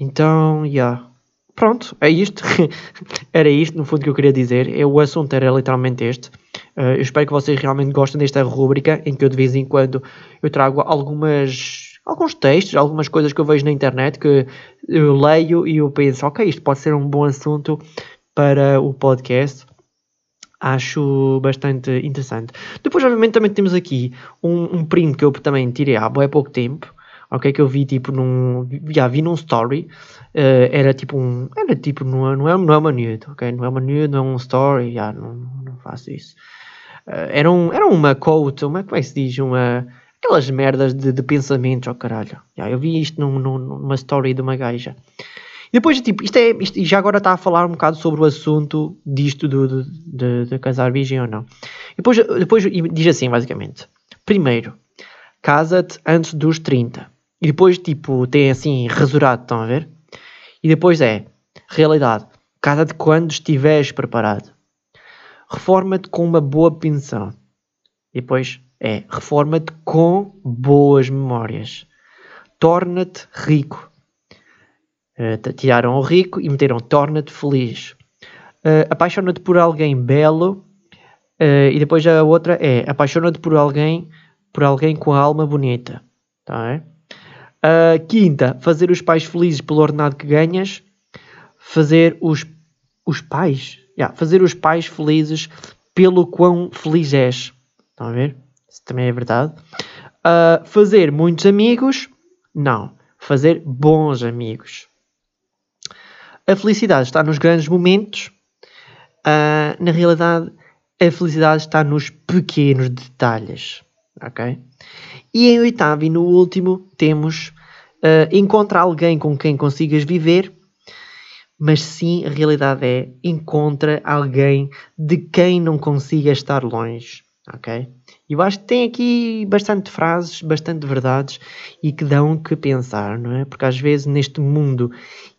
Então, já. Yeah. Pronto, é isto. era isto, no fundo, que eu queria dizer. É, o assunto era literalmente este. Uh, eu espero que vocês realmente gostem desta rúbrica em que eu de vez em quando eu trago algumas alguns textos, algumas coisas que eu vejo na internet que eu leio e eu penso, ok, isto pode ser um bom assunto para o podcast. Acho bastante interessante. Depois, obviamente, também temos aqui um, um print que eu também tirei há bem pouco tempo. Ok, que eu vi tipo num. Já vi num story. Uh, era tipo um. Era tipo. Não é, não é, não é uma nude, ok? Não é uma nude, não é um story. Já, não, não faço isso. Uh, era, um, era uma quote, uma, como é que se diz? Uma aquelas merdas de, de pensamentos, oh caralho. Eu vi isto num, num, numa story de uma gaja. E depois, tipo, isto é, isto, já agora está a falar um bocado sobre o assunto disto do, de, de, de casar virgem ou não. E depois, depois diz assim, basicamente. Primeiro, casa-te antes dos 30. E depois, tipo, tem assim, resurado, estão a ver? E depois é, realidade, casa-te quando estiveres preparado. Reforma-te com uma boa pensão. E depois, é reforma-te com boas memórias. Torna-te rico. Uh, tiraram o rico e meteram torna-te feliz. Uh, apaixona-te por alguém belo. Uh, e depois a outra é apaixona-te por alguém por alguém com a alma bonita. Tá, é? Uh, quinta, fazer os pais felizes pelo ordenado que ganhas. Fazer os, os pais, yeah, fazer os pais felizes pelo quão feliz és. Estão a ver? Isso também é verdade. Uh, fazer muitos amigos? Não. Fazer bons amigos. A felicidade está nos grandes momentos. Uh, na realidade, a felicidade está nos pequenos detalhes. Ok? E em oitavo e no último temos uh, encontra alguém com quem consigas viver, mas sim a realidade é encontra alguém de quem não consigas estar longe. Ok? Eu acho que tem aqui bastante frases, bastante verdades e que dão que pensar, não é? Porque às vezes neste mundo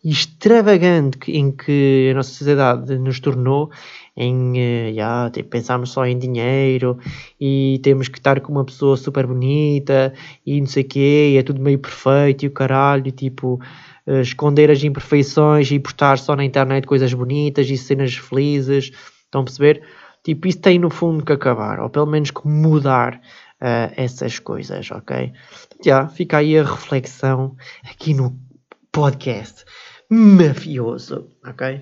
extravagante em que a nossa sociedade nos tornou, em uh, yeah, tipo, pensarmos só em dinheiro e temos que estar com uma pessoa super bonita e não sei o quê, e é tudo meio perfeito e o caralho, e, tipo, uh, esconder as imperfeições e postar só na internet coisas bonitas e cenas felizes, estão a perceber? Tipo, isso tem no fundo que acabar, ou pelo menos que mudar uh, essas coisas, ok? Já, fica aí a reflexão aqui no podcast mafioso, ok?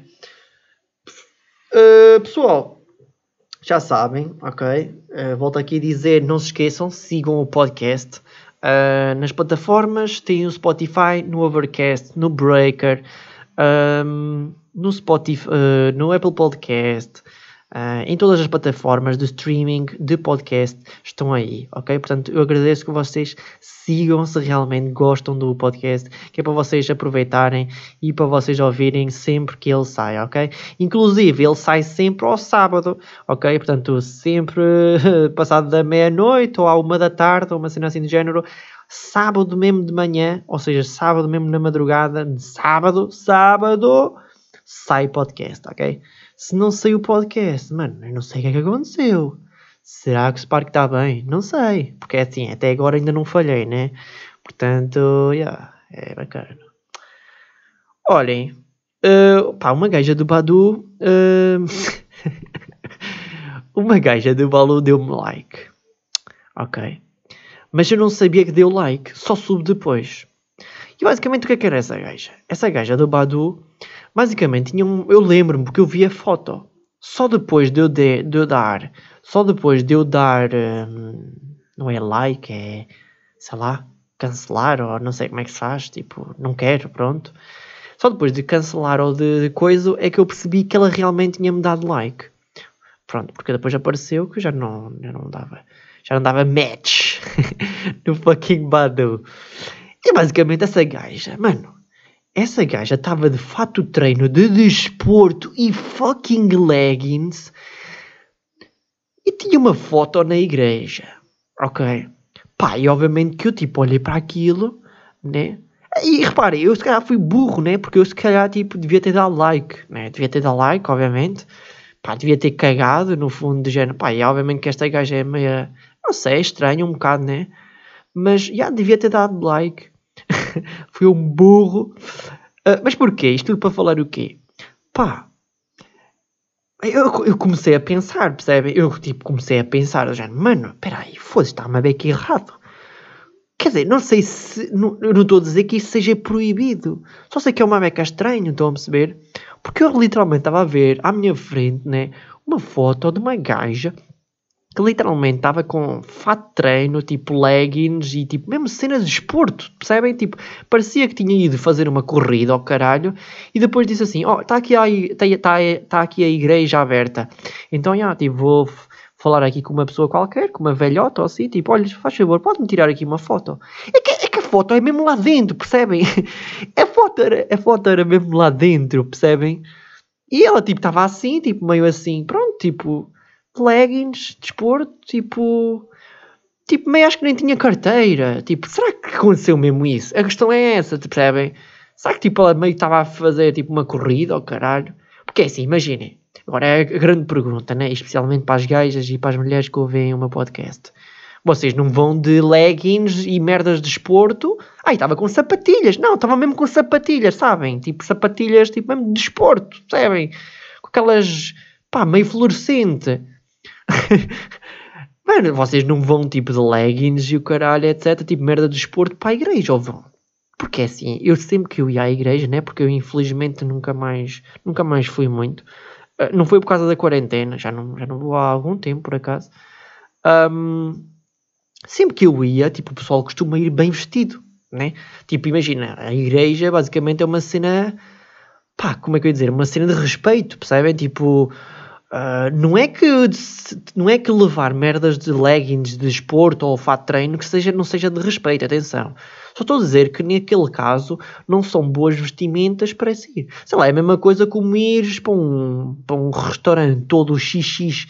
Uh, pessoal, já sabem, ok? Uh, volto aqui a dizer, não se esqueçam, sigam o podcast. Uh, nas plataformas tem o Spotify, no Overcast, no Breaker, um, no Spotify, uh, no Apple Podcast, Uh, em todas as plataformas de streaming de podcast estão aí, ok? Portanto, eu agradeço que vocês sigam se realmente gostam do podcast, que é para vocês aproveitarem e para vocês ouvirem sempre que ele sai, ok? Inclusive, ele sai sempre ao sábado, ok? Portanto, sempre passado da meia-noite ou à uma da tarde, ou uma cena assim do género, sábado mesmo de manhã, ou seja, sábado mesmo na madrugada, sábado, sábado, sai podcast, ok? Se não saiu o podcast, mano, eu não sei o que é que aconteceu. Será que o Spark está bem? Não sei. Porque assim, até agora ainda não falhei, né? Portanto, yeah, é bacana. Olhem, uh, pá, uma gaja do Badu. Uh, uma gaja do Balu deu-me like. Ok. Mas eu não sabia que deu like, só soube depois. E basicamente o que é que era essa gaja? Essa gaja do Badu Basicamente, tinha um, eu lembro-me porque eu vi a foto. Só depois de eu, de, de eu dar, só depois de eu dar, hum, não é like, é, sei lá, cancelar ou não sei como é que se faz, tipo, não quero, pronto. Só depois de cancelar ou de, coisa é que eu percebi que ela realmente tinha-me dado like. Pronto, porque depois apareceu que já não, já não dava, já não dava match no fucking Badu. E basicamente essa gaja, mano, essa gaja estava de fato treino de desporto e fucking leggings e tinha uma foto na igreja. Ok? Pá, e obviamente que eu tipo olhei para aquilo, né? E reparem, eu se calhar fui burro, né? Porque eu se calhar tipo devia ter dado like, né? Devia ter dado like, obviamente. Pá, devia ter cagado no fundo de género. Pá, e obviamente que esta gaja é meio, não sei, estranha um bocado, né? Mas já devia ter dado like. Fui um burro. Uh, mas porquê? Isto tudo para falar o quê? Pá, eu, eu comecei a pensar, percebem? Eu tipo comecei a pensar, já, mano, espera aí, foda-se, está-me a ver que errado. Quer dizer, não sei se. Não, estou a dizer que isso seja proibido. Só sei que é uma beca estranha, estão a perceber? Porque eu literalmente estava a ver à minha frente, né? Uma foto de uma gaja que literalmente estava com fato de treino, tipo leggings e tipo mesmo cenas de esporto, percebem? Tipo, parecia que tinha ido fazer uma corrida ao caralho e depois disse assim: Ó, oh, está aqui, tá, tá, tá aqui a igreja aberta. Então, já, tipo, vou falar aqui com uma pessoa qualquer, com uma velhota ou assim, tipo, olha, faz favor, pode-me tirar aqui uma foto. É que, é que a foto é mesmo lá dentro, percebem? A foto, era, a foto era mesmo lá dentro, percebem? E ela, tipo, estava assim, tipo, meio assim, pronto, tipo leggings, desporto, tipo. Tipo, meio acho que nem tinha carteira. Tipo, será que aconteceu mesmo isso? A questão é essa, percebem? Será que tipo, ela meio estava a fazer tipo uma corrida ou caralho? Porque é assim, imaginem. Agora é a grande pergunta, né? Especialmente para as gajas e para as mulheres que ouvem o meu podcast. Vocês não vão de leggings e merdas de desporto. Ai, estava com sapatilhas. Não, estava mesmo com sapatilhas, sabem? Tipo, sapatilhas, tipo, mesmo de desporto, sabem? Com aquelas, pá, meio fluorescente. Mano, vocês não vão tipo de leggings e o caralho, etc. Tipo merda de esporte para a igreja, ou vão? Porque é assim, eu sempre que eu ia à igreja, né? Porque eu infelizmente nunca mais, nunca mais fui muito. Uh, não foi por causa da quarentena, já não, já não vou há algum tempo por acaso. Um, sempre que eu ia, tipo, o pessoal costuma ir bem vestido, né? Tipo, imagina, a igreja basicamente é uma cena, pá, como é que eu ia dizer? Uma cena de respeito, percebem? Tipo, Uh, não, é que, não é que levar merdas de leggings de esporte ou fato de treino que seja, não seja de respeito, atenção. Só estou a dizer que naquele caso não são boas vestimentas para seguir. Sei lá, é a mesma coisa como ires para um, para um restaurante todo XX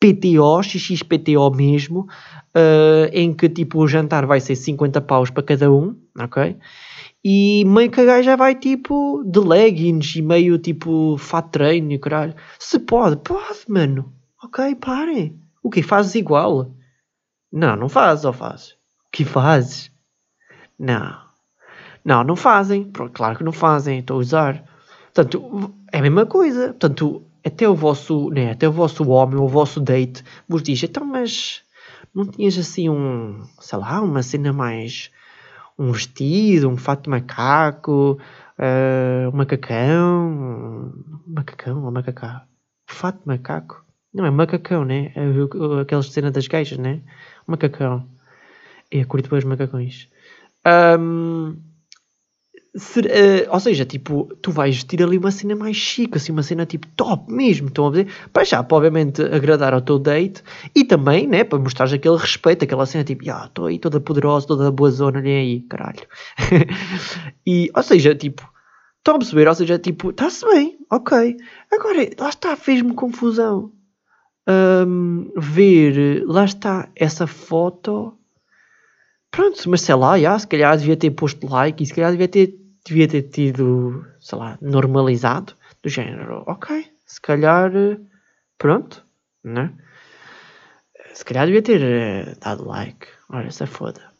PTO, XXPTO mesmo, uh, em que tipo o jantar vai ser 50 paus para cada um, ok? E meio que a gaja vai tipo de leggings e meio tipo fato treino e caralho. Se pode, pode, mano. Ok, parem. O que fazes igual? Não, não fazes ou fazes? O que fazes? Não. Não, não fazem. Claro que não fazem. Estou a usar. Portanto, é a mesma coisa. Portanto, até o vosso, né, até o vosso homem, o vosso date vos diz, então, mas não tinhas assim um, sei lá, uma cena mais um vestido, um fato de macaco, uh, um macacão, um macacão ou macacá, fato de macaco, Não é macacão, né? É aquela cena das queixas, né? Macacão. É, curto bem os macacões. Um, ser, uh, ou seja, tipo, tu vais vestir ali uma cena mais chique, assim, uma cena tipo top mesmo, estão a ver? Para já, para obviamente agradar ao teu date e também, né, para mostrar aquele respeito, aquela cena tipo, ah, estou aí toda poderosa, toda boa zona, nem aí, caralho. e, ou seja, tipo, estão a perceber? Ou seja, tipo, está-se bem, ok. Agora, lá está, fez-me confusão. Um, ver, lá está, essa foto Pronto, mas sei lá, já, se calhar devia ter posto like e se calhar devia ter, devia ter tido, sei lá, normalizado, do género, ok, se calhar, pronto, né? Se calhar devia ter uh, dado like. Olha, se foda,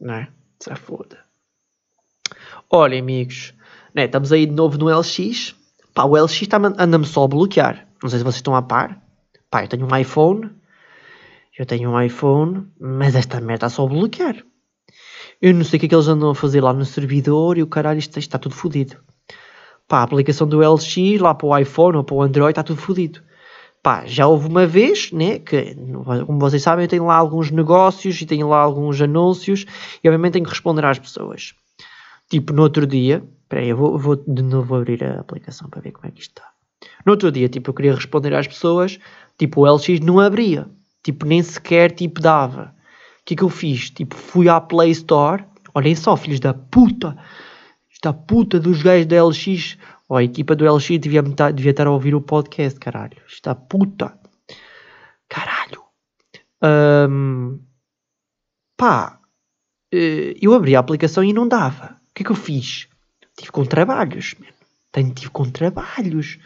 né? Se foda. Olha, amigos, né, estamos aí de novo no LX. Pá, o LX tá, anda-me só a bloquear. Não sei se vocês estão a par. Pá, eu tenho um iPhone. Eu tenho um iPhone, mas esta merda está só a bloquear. Eu não sei o que é que eles andam a fazer lá no servidor e o caralho, isto está tudo fodido. Pá, a aplicação do LX lá para o iPhone ou para o Android está tudo fodido. Pá, já houve uma vez, né, que, como vocês sabem, eu tenho lá alguns negócios e tenho lá alguns anúncios e obviamente tenho que responder às pessoas. Tipo, no outro dia, espera aí, eu vou, vou de novo abrir a aplicação para ver como é que isto está. No outro dia, tipo, eu queria responder às pessoas, tipo, o LX não abria. Tipo, nem sequer, tipo, dava. O que é que eu fiz? Tipo, fui à Play Store. Olhem só, filhos da puta. Esta puta dos gajos da LX. Ó, a equipa do LX devia, devia estar a ouvir o podcast, caralho. Esta puta. Caralho. Um, pá. Eh, eu abri a aplicação e não dava. O que é que eu fiz? Tive com trabalhos, mano. Tenho, tive com trabalhos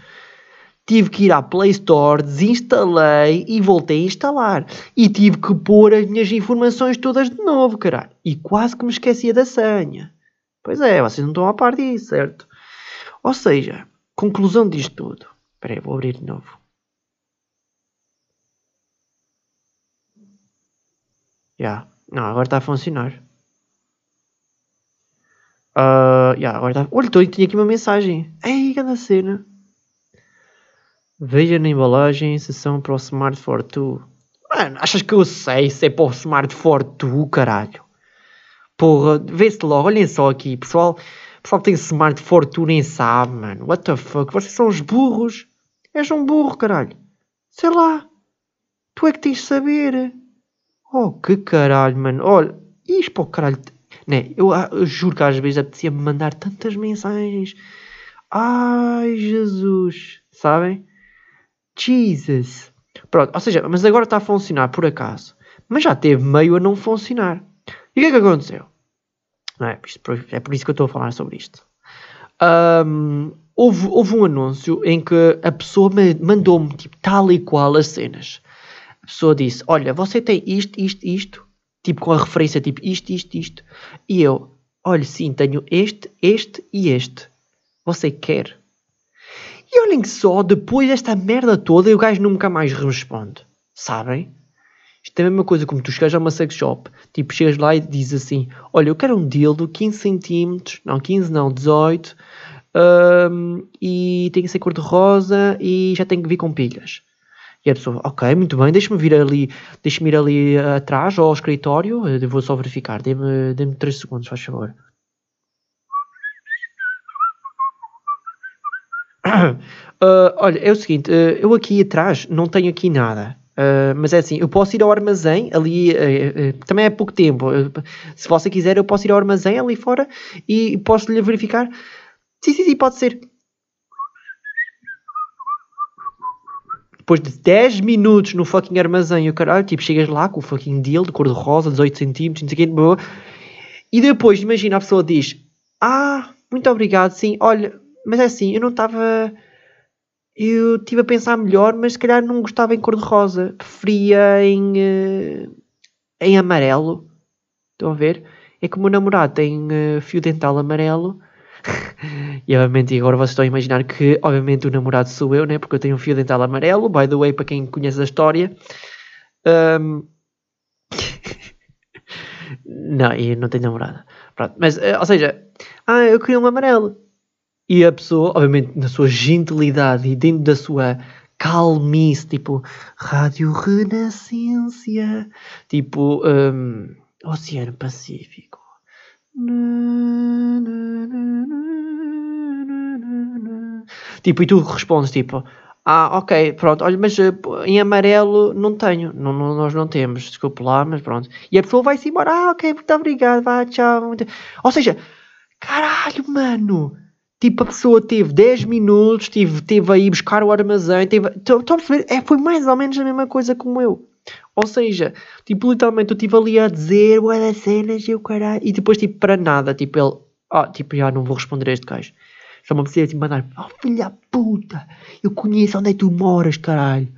tive que ir à Play Store, desinstalei e voltei a instalar. E tive que pôr as minhas informações todas de novo, caralho. E quase que me esquecia da senha. Pois é, vocês não estão a par disso, certo? Ou seja, conclusão disto tudo. Espera aí, vou abrir de novo. Já. Yeah. Não, agora está a funcionar. Uh, yeah, agora está... Olha, tinha aqui uma mensagem. Ei, grande cena. Veja na embalagem seção para o Smart Fortwo. Mano, achas que eu sei se é para o Smart Fortwo, caralho? Porra, vê-se logo, olhem só aqui, pessoal. Pessoal que tem Smart Fortwo nem sabe, mano. What the fuck? Vocês são os burros. És um burro, caralho. Sei lá. Tu é que tens de saber. Oh, que caralho, mano. Olha, isto para o caralho. Né, eu, eu juro que às vezes apetecia-me mandar tantas mensagens. Ai, Jesus. Sabem? Jesus. Pronto, ou seja, mas agora está a funcionar por acaso. Mas já teve meio a não funcionar. E o que é que aconteceu? Não é, é por isso que eu estou a falar sobre isto. Um, houve, houve um anúncio em que a pessoa mandou-me tipo, tal e qual as cenas. A pessoa disse: Olha, você tem isto, isto, isto, tipo com a referência tipo isto, isto, isto. E eu: Olha, sim, tenho este, este e este. Você quer? E olhem só, depois desta merda toda, o gajo nunca mais responde. Sabem? Isto é a mesma coisa como tu chegas a uma sex shop, tipo, chegas lá e dizes assim: Olha, eu quero um dildo 15 centímetros, não, 15 não, 18, um, e tem que ser cor-de-rosa e já tem que vir com pilhas. E a pessoa, ok, muito bem, deixa-me vir ali, deixa-me ir ali atrás ao escritório, eu vou só verificar, dê-me dê 3 segundos, faz favor. Uh, olha, é o seguinte, uh, eu aqui atrás não tenho aqui nada. Uh, mas é assim, eu posso ir ao armazém ali, também é pouco tempo. se você quiser, eu posso ir ao armazém ali fora e posso lhe verificar. Sim, sim, sim, pode ser. Depois de 10 minutos no fucking armazém, o caralho, tipo, chegas lá com o fucking deal de cor de rosa, 18 centímetros, não sei o e depois, imagina, a pessoa diz: Ah, muito obrigado, sim, olha, mas é assim, eu não estava. Eu estive a pensar melhor, mas se calhar não gostava em cor-de-rosa. Preferia em. Uh, em amarelo. Estão a ver? É que o meu namorado tem uh, fio dental amarelo. e obviamente agora vocês estão a imaginar que obviamente o namorado sou eu, né? Porque eu tenho um fio dental amarelo. By the way, para quem conhece a história. Um... não, eu não tenho namorada. Pronto. Mas, uh, ou seja, ah, eu queria um amarelo. E a pessoa, obviamente, na sua gentilidade e dentro da sua calmice, tipo Rádio Renascência, tipo um, Oceano Pacífico. Tipo, e tu respondes tipo, ah, ok, pronto, olha, mas uh, em amarelo não tenho, não, não, nós não temos, desculpe lá, mas pronto. E a pessoa vai-se embora, ah, ok, muito obrigado, vá, tchau. Ou seja, caralho, mano, tipo, a pessoa teve 10 minutos, teve, teve aí buscar o armazém, teve, estão a perceber? É, foi mais ou menos a mesma coisa como eu. Ou seja, tipo, literalmente eu estive ali a dizer, das cenas e o caralho, e depois, tipo, para nada, tipo, ele, ah, tipo, já não vou responder a este gajo. Só me precisa assim mandar, oh filha puta, eu conheço onde é que tu moras, caralho.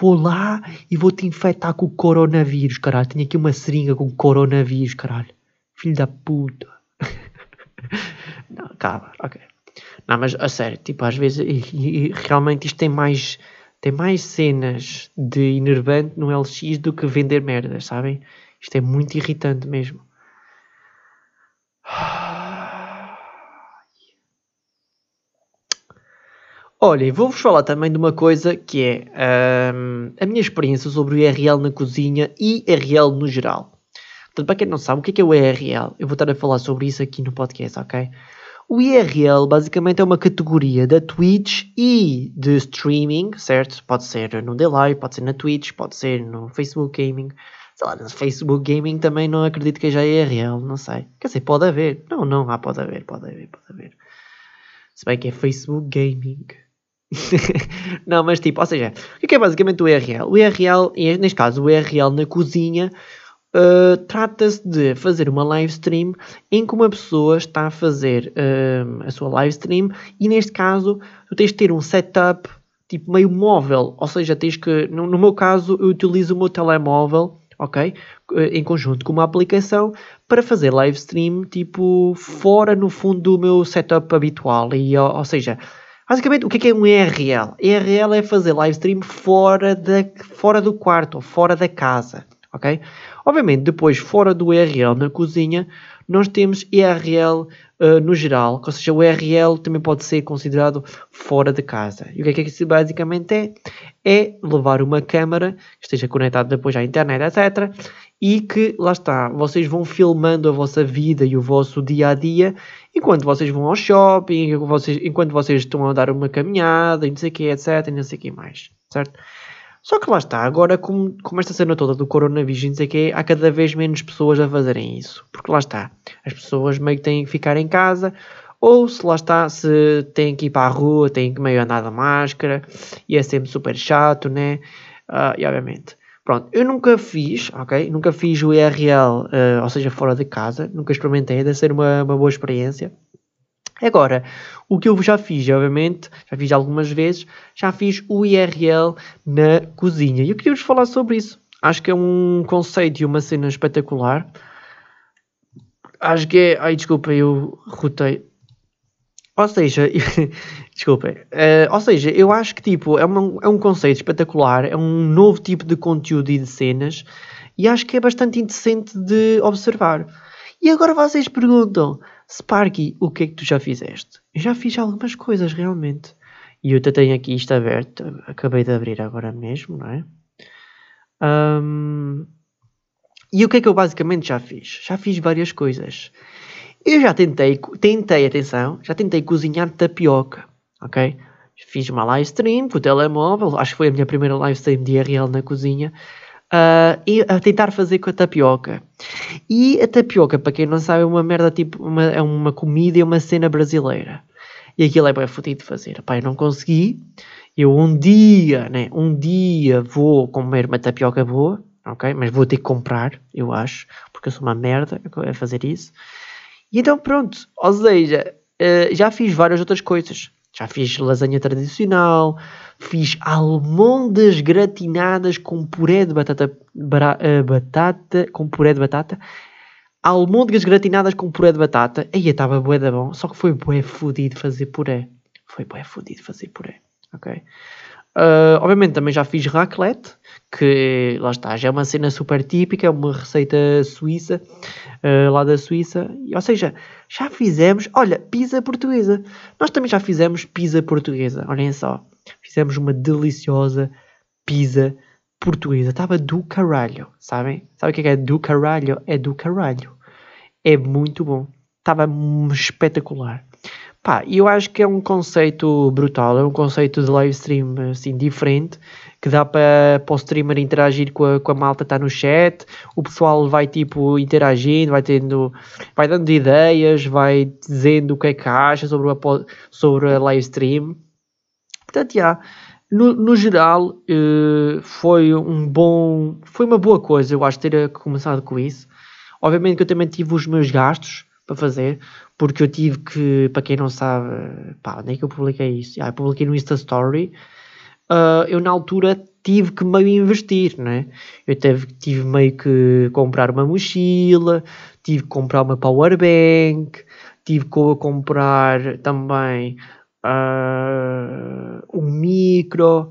Vou lá e vou te infectar com o coronavírus, caralho. Tenho aqui uma seringa com coronavírus, caralho. Filho da puta. não, calma, ok. Não, mas a sério, tipo, às vezes, e, e, realmente isto tem mais, tem mais cenas de enervante no LX do que vender merdas, sabem? Isto é muito irritante mesmo. Olha, vou-vos falar também de uma coisa que é um, a minha experiência sobre o IRL na cozinha e IRL no geral. Portanto, para quem não sabe, o que é, que é o IRL? Eu vou estar a falar sobre isso aqui no podcast, ok? O IRL basicamente é uma categoria da Twitch e de streaming, certo? Pode ser no Delay, pode ser na Twitch, pode ser no Facebook Gaming. Sei lá, no Facebook Gaming também não acredito que já é IRL, não sei. Quer dizer, pode haver. Não, não, ah, pode haver, pode haver, pode haver. Se bem que é Facebook Gaming. não, mas tipo, ou seja, o que é basicamente o URL? O URL, neste caso, o URL na cozinha, uh, trata-se de fazer uma live stream em que uma pessoa está a fazer uh, a sua live stream e neste caso tu tens de ter um setup tipo meio móvel, ou seja, tens que, no, no meu caso, eu utilizo o meu telemóvel ok? Eh, em conjunto com uma aplicação para fazer live stream, tipo, fora no fundo do meu setup habitual. E, ou, ou seja, Basicamente, o que é, que é um ERL? ERL é fazer live stream fora, da, fora do quarto fora da casa, ok? Obviamente, depois, fora do ERL na cozinha, nós temos ERL uh, eh, no geral, ou seja, o ERL também pode ser considerado fora de casa. E o que é que isso basicamente é? É levar uma câmera que esteja conectada depois à internet, etc. E que, lá está, vocês vão filmando a vossa vida e o vosso dia a dia enquanto vocês vão ao shopping, vocês, enquanto vocês estão a dar uma caminhada, e não sei o que, etc, e não sei o que mais, certo? Só que lá está, agora com, com esta cena toda do coronavírus, não o que, há cada vez menos pessoas a fazerem isso, porque lá está, as pessoas meio que têm que ficar em casa, ou se lá está, se têm que ir para a rua, têm que meio andar de máscara, e é sempre super chato, né? Uh, e obviamente, Pronto, eu nunca fiz, ok? Nunca fiz o IRL, uh, eh, ou seja, fora de casa, nunca experimentei, deve ser uma, uma boa experiência. Agora, o que eu já fiz, obviamente, já fiz algumas vezes, já fiz o IRL na cozinha. E eu queria vos falar sobre isso. Acho que é um conceito e uma cena espetacular. Acho que é. Ai, desculpa, eu rotei. Ou seja, desculpem. Uh, ou seja, eu acho que tipo, é, uma, é um conceito espetacular, é um novo tipo de conteúdo e de cenas, e acho que é bastante interessante de observar. E agora vocês perguntam, Sparky, o que é que tu já fizeste? Já fiz algumas coisas realmente. E eu até tenho aqui isto aberto, acabei de abrir agora mesmo, não é? Um, e o que é que eu basicamente já fiz? Já fiz várias coisas. Eu já tentei, tentei, atenção, já tentei cozinhar tapioca, ok? Fiz uma live stream com o telemóvel, acho que foi a minha primeira live stream de IRL na cozinha, uh, a tentar fazer com a tapioca. E a tapioca, para quem não sabe, é uma merda tipo, uma, é uma comida e uma cena brasileira. E aquilo é bem fodido de fazer. Pai, não consegui. Eu um dia, né, um dia vou comer uma tapioca boa, ok? Mas vou ter que comprar, eu acho, porque eu sou uma merda a fazer isso. E então pronto, ou seja, uh, já fiz várias outras coisas. Já fiz lasanha tradicional, fiz almondas gratinadas com puré de batata, uh, batata com puré de batata, almôndegas gratinadas com puré de batata. Aí estava bué da bom, só que foi bué fodido fazer puré. Foi bué fodido fazer puré, ok? Uh, obviamente também já fiz raclette, que lá está, já é uma cena super típica, é uma receita suíça, uh, lá da Suíça, ou seja, já fizemos, olha, pizza portuguesa, nós também já fizemos pizza portuguesa, olhem só, fizemos uma deliciosa pizza portuguesa, estava do caralho, sabem? Sabe o que é, que é do caralho? É do caralho, é muito bom, estava espetacular. Pá, eu acho que é um conceito brutal, é um conceito de live stream assim diferente, que dá para, para o streamer interagir com a, com a malta está no chat, o pessoal vai tipo interagindo, vai tendo, vai dando ideias, vai dizendo o que é que acha sobre a, sobre a live stream. Portanto, já, no, no geral, uh, foi um bom, foi uma boa coisa, eu acho, ter começado com isso. Obviamente que eu também tive os meus gastos para fazer, porque eu tive que, para quem não sabe, pá, onde é que eu publiquei isso? Ah, eu publiquei no Insta Story. Uh, eu na altura tive que meio investir, né? Eu teve, tive meio que comprar uma mochila, tive que comprar uma power bank, tive que comprar também uh, um micro,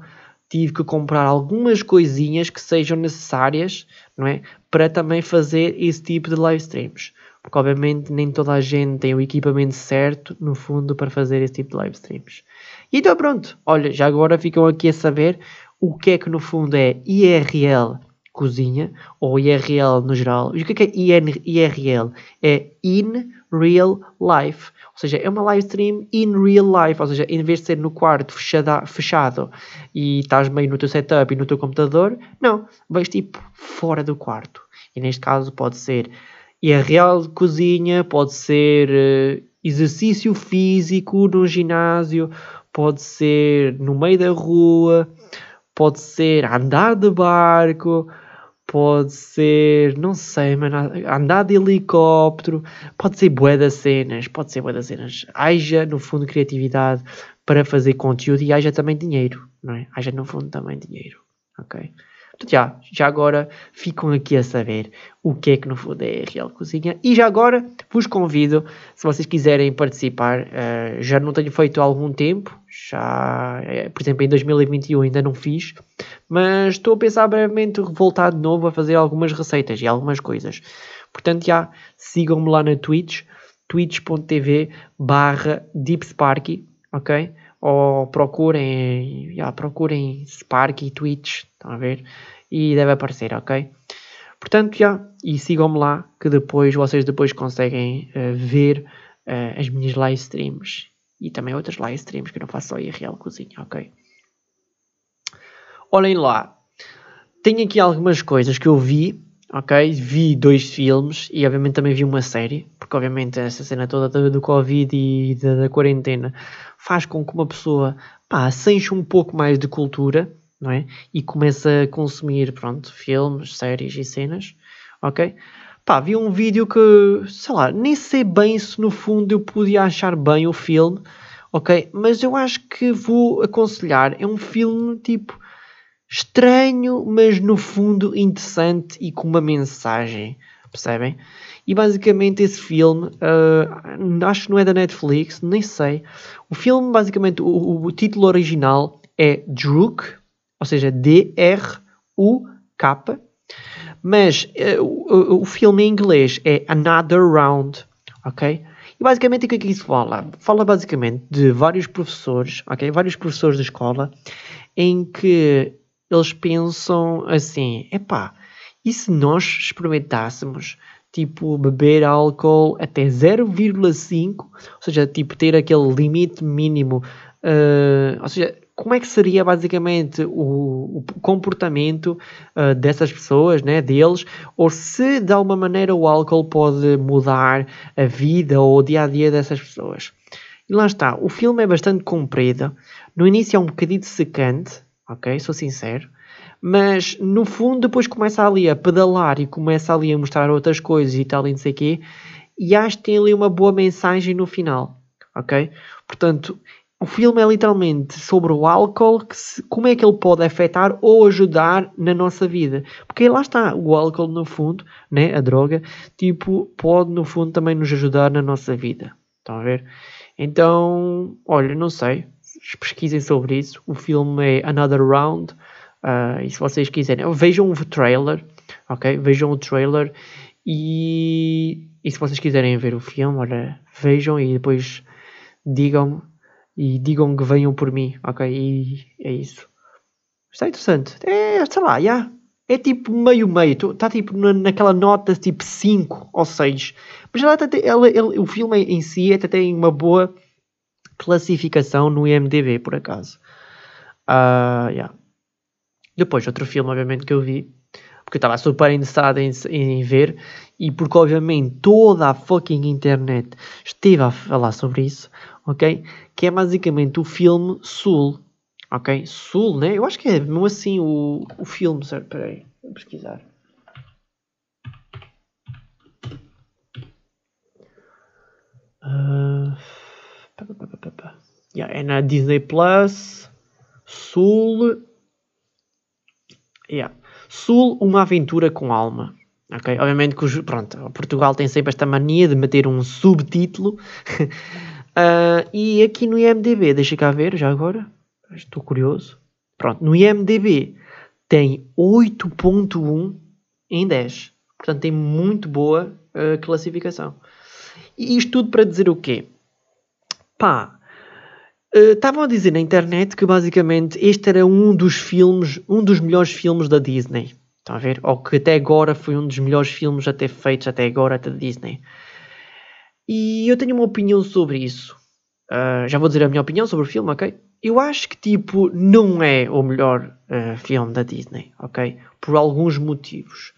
tive que comprar algumas coisinhas que sejam necessárias, não é? Para também fazer esse tipo de live streams porque obviamente nem toda a gente tem o equipamento certo, no fundo, para fazer esse tipo de live streams. E então pronto, olha, já agora ficam aqui a saber o que é que no fundo é IRL cozinha, ou IRL no geral. E o que é, que é IRL? É In Real Life. Ou seja, é uma live stream in real life. Ou seja, em vez de ser no quarto fechado, fechado e estás meio no teu setup e no teu computador, não, vais tipo fora do quarto. E neste caso pode ser real cozinha pode ser uh, exercício físico no ginásio, pode ser no meio da rua, pode ser andar de barco, pode ser, não sei, mas andar de helicóptero, pode ser bué das cenas, pode ser bué das cenas. Haja, no fundo, criatividade para fazer conteúdo e haja também dinheiro, não é? Haja, no fundo, também dinheiro, ok? Já, já agora ficam aqui a saber o que é que no fundo é a Real Cozinha. E já agora vos convido, se vocês quiserem participar, uh, já não tenho feito há algum tempo, já, eh, por exemplo, em 2021 ainda não fiz, mas estou a pensar brevemente voltar de novo a fazer algumas receitas e algumas coisas. Portanto, já sigam-me lá na Twitch, twitch.tv barra deepsparky, ok? Ou procurem, já, procurem Sparky Twitch, estão a ver? E deve aparecer, ok? Portanto, já, e sigam-me lá, que depois vocês depois conseguem uh, ver uh, as minhas live streams e também outras live streams que eu não faço só IRL Cozinha, ok? Olhem lá, tenho aqui algumas coisas que eu vi, ok? Vi dois filmes e obviamente também vi uma série, porque obviamente essa cena toda do, Covid e da, da quarentena faz com que uma pessoa pá, se um pouco mais de cultura não é? E começa a consumir, pronto, filmes, séries e cenas, ok? Pá, vi um vídeo que, sei lá, nem sei bem se no fundo eu podia achar bem o filme, ok? Mas eu acho que vou aconselhar. É um filme tipo estranho, mas no fundo interessante e com uma mensagem, percebem? E basicamente esse filme, uh, acho que não é da Netflix, nem sei. O filme, basicamente, o, o título original é Druk, ou seja, D-R-U-K, mas uh, o, o, filme em inglês é Another Round, ok? E basicamente o que é que isso fala? Fala basicamente de vários professores, ok? Vários professores da escola em que eles pensam assim, epá, e se nós experimentássemos tipo beber álcool até 0,5, ou seja, tipo ter aquele limite mínimo, uh, ou seja, como é que seria basicamente o, o comportamento uh, dessas pessoas, né, deles, ou se de alguma maneira o álcool pode mudar a vida ou o dia a dia dessas pessoas. E lá está, o filme é bastante comprido, no início é um bocadinho secante, ok, sou sincero, mas no fundo depois começa ali a pedalar e começa ali a mostrar outras coisas e tal e não sei o quê, e acho que tem ali uma boa mensagem no final, ok? Portanto, o filme é literalmente sobre o álcool, se, como é que ele pode afetar ou ajudar na nossa vida. Porque lá está, o álcool no fundo, né, a droga, tipo, pode no fundo também nos ajudar na nossa vida. Estão a ver? Então, olha, não sei. Pesquisem sobre isso. O filme é Another Round. Uh, e se vocês quiserem, vejam o trailer, ok? Vejam o trailer e, e se vocês quiserem ver o filme, olha, vejam e depois digam e digam que venham por mim, ok? E é isso. Está interessante. É, sei lá. Yeah. É tipo meio-meio. Está tipo naquela nota tipo 5 ou 6. Mas ela, ela, ela, o filme em si até tem uma boa classificação no IMDB, por acaso. Uh, yeah. Depois, outro filme, obviamente, que eu vi, porque eu estava super interessado em, em, ver, e porque, obviamente, toda a fucking internet esteve a falar sobre isso, ok? Que é basicamente o filme Sul, ok? Sul, né? Eu acho que é mesmo assim o, o filme, certo? Peraí, vou pesquisar. Uh, yeah, é na Disney Plus. Sul. Yeah. Sul, uma aventura com alma. Ok? Obviamente que os, pronto, Portugal tem sempre esta mania de meter um subtítulo. uh, e aqui no IMDB, deixa cá ver já agora. Estou curioso. Pronto, no IMDB tem 8.1 em 10. Portanto, tem muito boa uh, classificação. E isto tudo para dizer o quê? Pá, eh, estavam uh, a dizer na internet que basicamente este era um dos filmes, um dos melhores filmes da Disney. Estão a ver? Ou que até agora foi um dos melhores filmes até feitos até agora da Disney. E eu tenho uma opinião sobre isso. Uh, já vou dizer a minha opinião sobre o filme, ok? Eu acho que tipo não é o melhor uh, filme da Disney, ok? Por alguns motivos.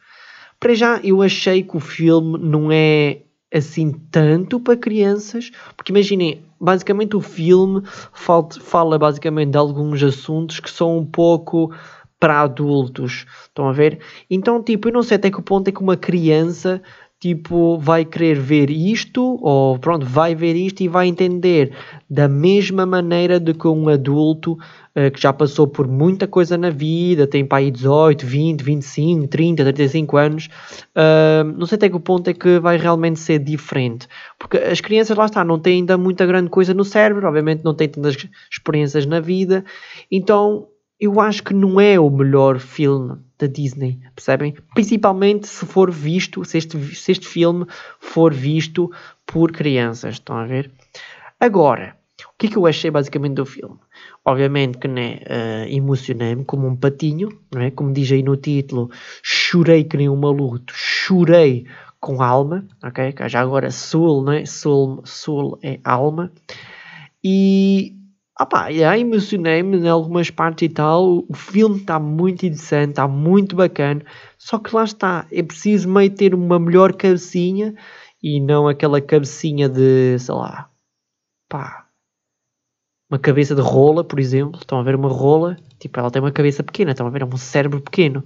Para já, eu achei que o filme não é assim tanto para crianças, porque imaginem, basicamente o filme fala, basicamente de alguns assuntos que são um pouco para adultos, estão a ver? Então, tipo, eu não sei até que ponto é que uma criança tipo, vai querer ver isto, ou pronto, vai ver isto e vai entender da mesma maneira do que um adulto uh, que já passou por muita coisa na vida, tem para aí 18, 20, 25, 30, 35 anos, uh, não sei até que ponto é que vai realmente ser diferente. Porque as crianças, lá está, não têm ainda muita grande coisa no cérebro, obviamente não têm tantas experiências na vida, então eu acho que não é o melhor filme da Disney, percebem? Principalmente se for visto, se este, se este filme for visto por crianças, estão a ver? Agora, o que é que eu achei basicamente do filme? Obviamente que né, uh, emocionei-me como um patinho, não é? como diz aí no título, chorei que nem um maluco, chorei com alma, ok? Já agora Soul, não é? Soul, soul é alma. E ah pá, yeah, emocionei-me em algumas partes e tal. O filme está muito interessante, está muito bacana. Só que lá está, é preciso meio ter uma melhor cabecinha e não aquela cabecinha de, sei lá, pá, uma cabeça de rola, por exemplo. Estão a ver uma rola, tipo, ela tem uma cabeça pequena, estão a ver, é um cérebro pequeno.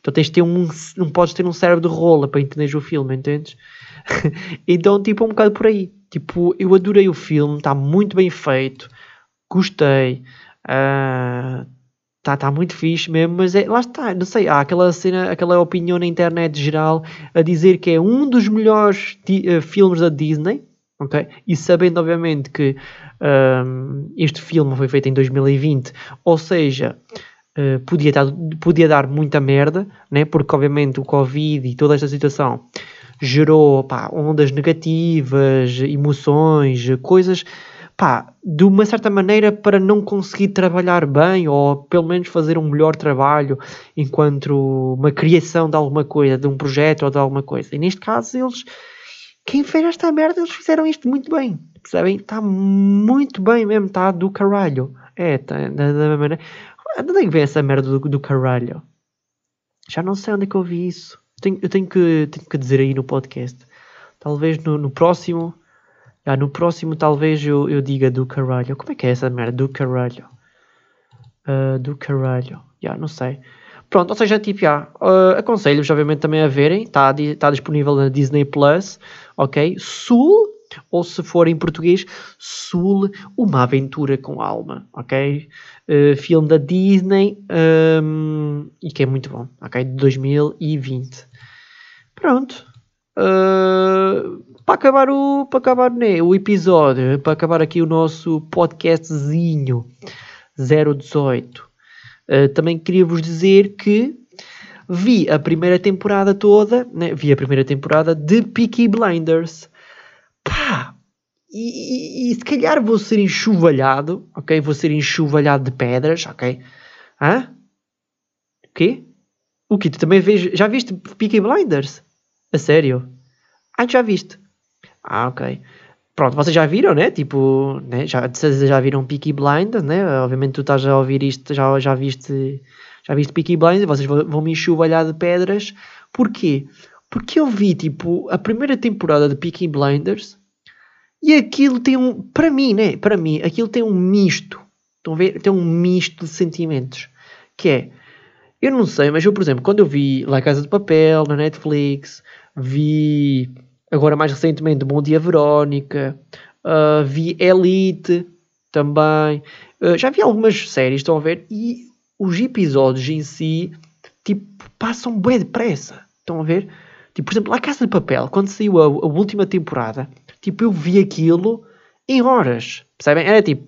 Então tens de ter um, não podes ter um cérebro de rola para entender o filme, entendes? então, tipo, um bocado por aí. Tipo, eu adorei o filme, está muito bem feito gostei. Uh, tá, tá muito fixe mesmo, mas é, lá está, não sei, há aquela cena, aquela opinião na internet geral a dizer que é um dos melhores uh, filmes da Disney, ok? E sabendo obviamente que um, este filme foi feito em 2020, ou seja, uh, podia, dar, podia dar muita merda, né? Porque obviamente o Covid e toda esta situação gerou pá, ondas negativas, emoções, coisas pá, de uma certa maneira para não conseguir trabalhar bem ou pelo menos fazer um melhor trabalho enquanto uma criação de alguma coisa, de um projeto ou de alguma coisa. E neste caso, eles, quem fez esta merda, eles fizeram isto muito bem. Percebem? Está muito bem mesmo, está do caralho. É, tá, da, da maneira. De onde é que vem essa merda do, do caralho? Já não sei onde é que eu vi isso. Tenho, eu tenho que, tenho que dizer aí no podcast. Talvez no, no próximo ah, no próximo talvez eu, eu diga do caralho. Como é que é essa merda? Do caralho. Uh, do caralho. Já, não sei. Pronto, ou seja, tipo, já, uh, aconselho-vos obviamente também a verem. Está tá disponível na Disney Plus. Ok? Sul, ou se for em português, Sul, uma aventura com alma. Ok? Uh, filme da Disney um, e que é muito bom. Ok? De 2020. Pronto. Uh, para acabar o para acabar né, o episódio para acabar aqui o nosso podcastzinho 018 uh, também queria vos dizer que vi a primeira temporada toda né, vi a primeira temporada de Peaky Blinders pá e, e, e, se calhar vou ser enxovalhado ok vou ser enxovalhado de pedras ok hã? o quê? o que tu também vês já viste Peaky Blinders? A sério? ah já viste ah, ok. Pronto, vocês já viram, né? Tipo, né? Já, já viram Peaky Blinders, né? Obviamente tu estás a ouvir isto, já, já viste já viste Peaky Blinders, vocês vão, vão me enxovalhar de pedras. Porquê? Porque eu vi, tipo, a primeira temporada de Peaky Blinders e aquilo tem um, para mim, né? Para mim, aquilo tem um misto. Estão a ver? Tem um misto de sentimentos. Que é, eu não sei, mas eu, por exemplo, quando eu vi La Casa de Papel na Netflix, vi Agora, mais recentemente, Bom Dia Verónica. Uh, vi Elite também. Uh, já vi algumas séries, estão a ver? E os episódios em si, tipo, passam bem depressa. Estão a ver? Tipo, por exemplo, A Casa de Papel, quando saiu a, a última temporada, tipo, eu vi aquilo em horas. Percebem? Era tipo,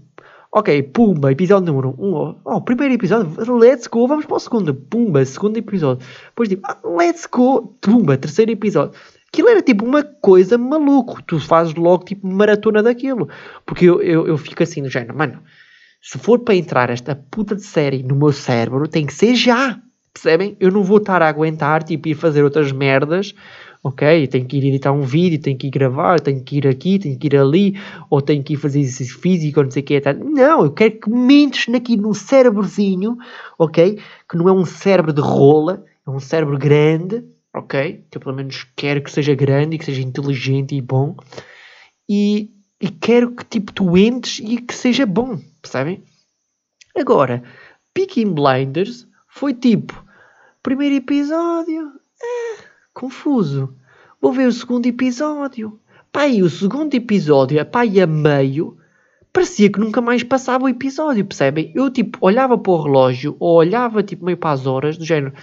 ok, pumba, episódio número 1. Um, oh, primeiro episódio, let's go, vamos para o segundo. Pumba, segundo episódio. Depois tipo, let's go, pumba, terceiro episódio. Aquilo era tipo uma coisa maluco. Tu fazes logo tipo maratona daquilo. Porque eu, eu, eu fico assim no género, mano, se for para entrar esta puta de série no meu cérebro, tem que ser já. Percebem? Eu não vou estar a aguentar, tipo, ir fazer outras merdas, ok? Tenho que ir editar um vídeo, tenho que ir gravar, tenho que ir aqui, tenho que ir ali, ou tenho que ir fazer exercício físico, ou não sei o que. Tá? Não, eu quero que me entres aqui num cérebrozinho, ok? Que não é um cérebro de rola, é um cérebro grande, ok? Que eu pelo menos quero que seja grande e que seja inteligente e bom. E, e quero que tipo tu entres e que seja bom, percebem? Agora, Peaking Blinders foi tipo, primeiro episódio, é, confuso. Vou ver o segundo episódio. E o segundo episódio, e a meio, parecia que nunca mais passava o episódio, percebem? Eu, tipo, olhava para o relógio, ou olhava, tipo, meio para as horas, do género,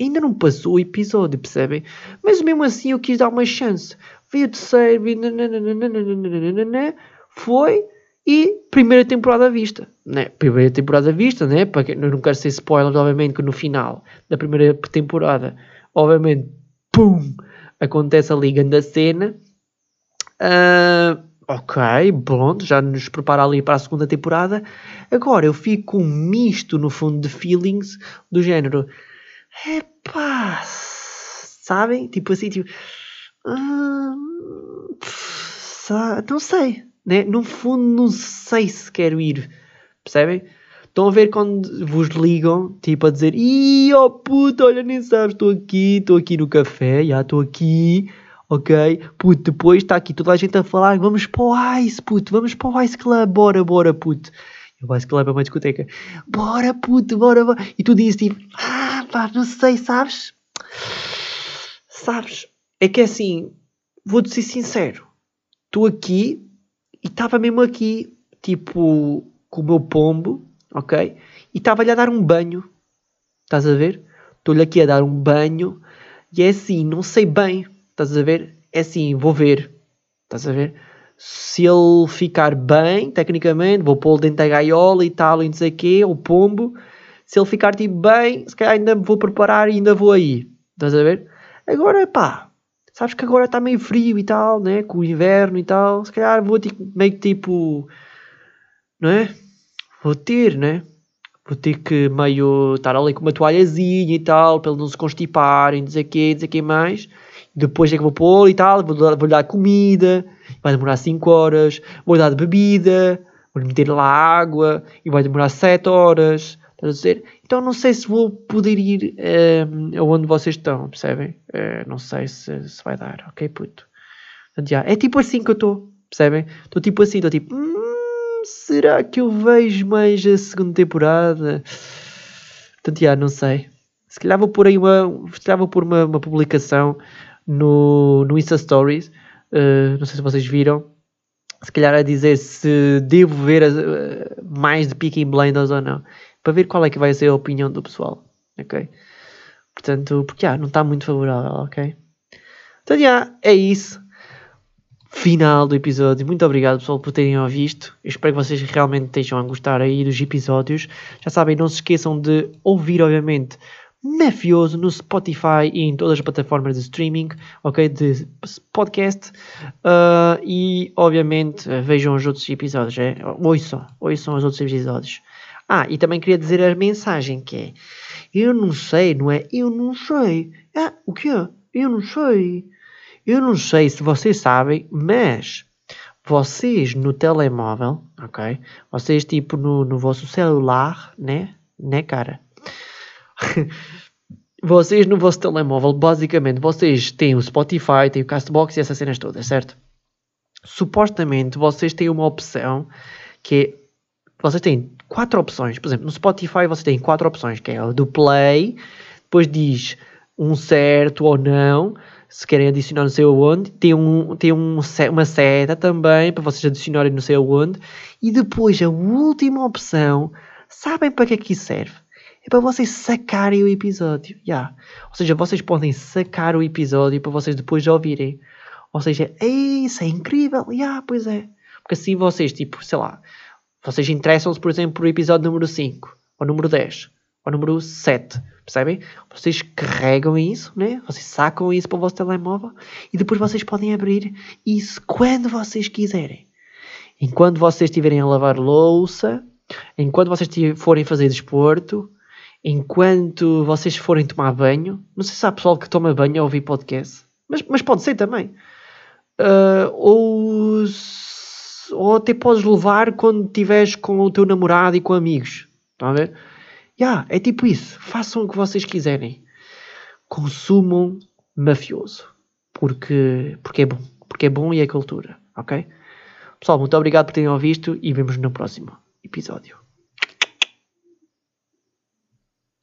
ainda não passou o episódio, percebem? Mas mesmo assim eu quis dar uma chance. Vi o terceiro, vi foi e primeira temporada à vista. Né? Primeira temporada à vista, né? Para quem, não quero ser spoiler, obviamente, que no final da primeira temporada, obviamente, pum, acontece ali grande cena. Uh, ok, pronto, já nos prepara ali para a segunda temporada. Agora eu fico com um misto no fundo de feelings do género Epá, sabem? Tipo assim, tipo. Hum, não sei, né? No fundo, não sei se quero ir, percebem? Estão a ver quando vos ligam, tipo a dizer: Ih, oh puto, olha, nem sabes, estou aqui, estou aqui no café, já estou aqui, ok? Puto, depois está aqui toda a gente a falar: Vamos para o Ice, puto, vamos para o Ice Club, bora, bora, puto. O Ice Club é uma discoteca, bora, puto, bora, bora. E tu dizes tipo: Ah, pá, não sei, sabes? Sabes? É que é assim, vou-te ser sincero. Estou aqui e estava mesmo aqui, tipo, com o meu pombo, ok? E estava-lhe a dar um banho. Estás a ver? Estou-lhe aqui a dar um banho e é assim, não sei bem. Estás a ver? É assim, vou ver. Estás a ver? Se ele ficar bem, tecnicamente, vou pô-lo dentro da gaiola e tal, e não sei o quê, o pombo se ele ficar tipo bem, se calhar ainda vou preparar e ainda vou aí. Estás a ver? Agora, pá, sabes que agora está meio frio e tal, né? Com o inverno e tal. Se calhar vou tipo, meio que tipo, não é? Vou ter, né? Vou ter que meio estar ali com uma toalhazinha e tal, para ele não se constipar e não sei o quê, não sei o quê mais. Depois é que vou pôr e tal, vou, vou dar comida, vai demorar 5 horas, vou dar de bebida, vou meter lá água e vai demorar 7 horas a dizer? Então não sei se vou poder ir uh, aonde vocês estão, percebem? Uh, não sei se, se, vai dar, ok, puto? Portanto, já, é tipo assim que eu estou, percebem? Estou tipo assim, estou tipo, hum, será que eu vejo mais a segunda temporada? Portanto, já, não sei. Se calhar vou pôr aí uma, se calhar vou pôr uma, uma publicação no, no Insta Stories, uh, não sei se vocês viram, se calhar a dizer se devo ver uh, mais de Peaky Blinders ou não para ver qual é que vai ser a opinião do pessoal, ok? Portanto, porque ah, não está muito favorável, ok? Então, já, é isso. Final do episódio. Muito obrigado, pessoal, por terem ouvido. Espero que vocês realmente estejam a gostar aí dos episódios. Já sabem, não se esqueçam de ouvir, obviamente, Mafioso no Spotify e em todas as plataformas de streaming, ok? De podcast. Uh, e, obviamente, vejam os outros episódios. É? Ouçam, ouçam os outros episódios. Ah, e também queria dizer a mensagem que é Eu não sei, não é? Eu não sei. Ah, o quê? Eu não sei. Eu não sei se vocês sabem, mas vocês no telemóvel, ok? Vocês tipo no, no vosso celular, né? Né, cara? vocês no vosso telemóvel, basicamente, vocês têm o Spotify, têm o Castbox e essas cenas todas, certo? Supostamente vocês têm uma opção que é vocês têm quatro opções. Por exemplo, no Spotify você tem quatro opções, que é o do play, depois diz um certo ou não, se querem adicionar não sei aonde, tem, um, tem um, uma seta também para vocês adicionarem não sei aonde, e depois a última opção, sabem para que é que isso serve? É para vocês sacarem o episódio. Yeah. Ou seja, vocês podem sacar o episódio para vocês depois ouvirem. Ou seja, isso é incrível. Yeah, pois é. Porque assim vocês, tipo, sei lá, vocês interessam-se, por exemplo, por episódio número 5, ou número 10, ou número 7. Percebem? Vocês carregam isso, né? Vocês sacam isso para o vosso telemóvel e depois vocês podem abrir isso quando vocês quiserem. Enquanto vocês estiverem a lavar louça, enquanto vocês forem fazer desporto, enquanto vocês forem tomar banho. Não sei se há pessoal que toma banho a ouvir podcast, mas, mas pode ser também. Uh, ou ou até podes levar quando estiveres com o teu namorado e com amigos. Estão a ver? Yeah, é tipo isso. Façam o que vocês quiserem. Consumam mafioso. Porque, porque é bom. Porque é bom e é cultura. Ok? Pessoal, muito obrigado por terem ouvido e vemos no próximo episódio.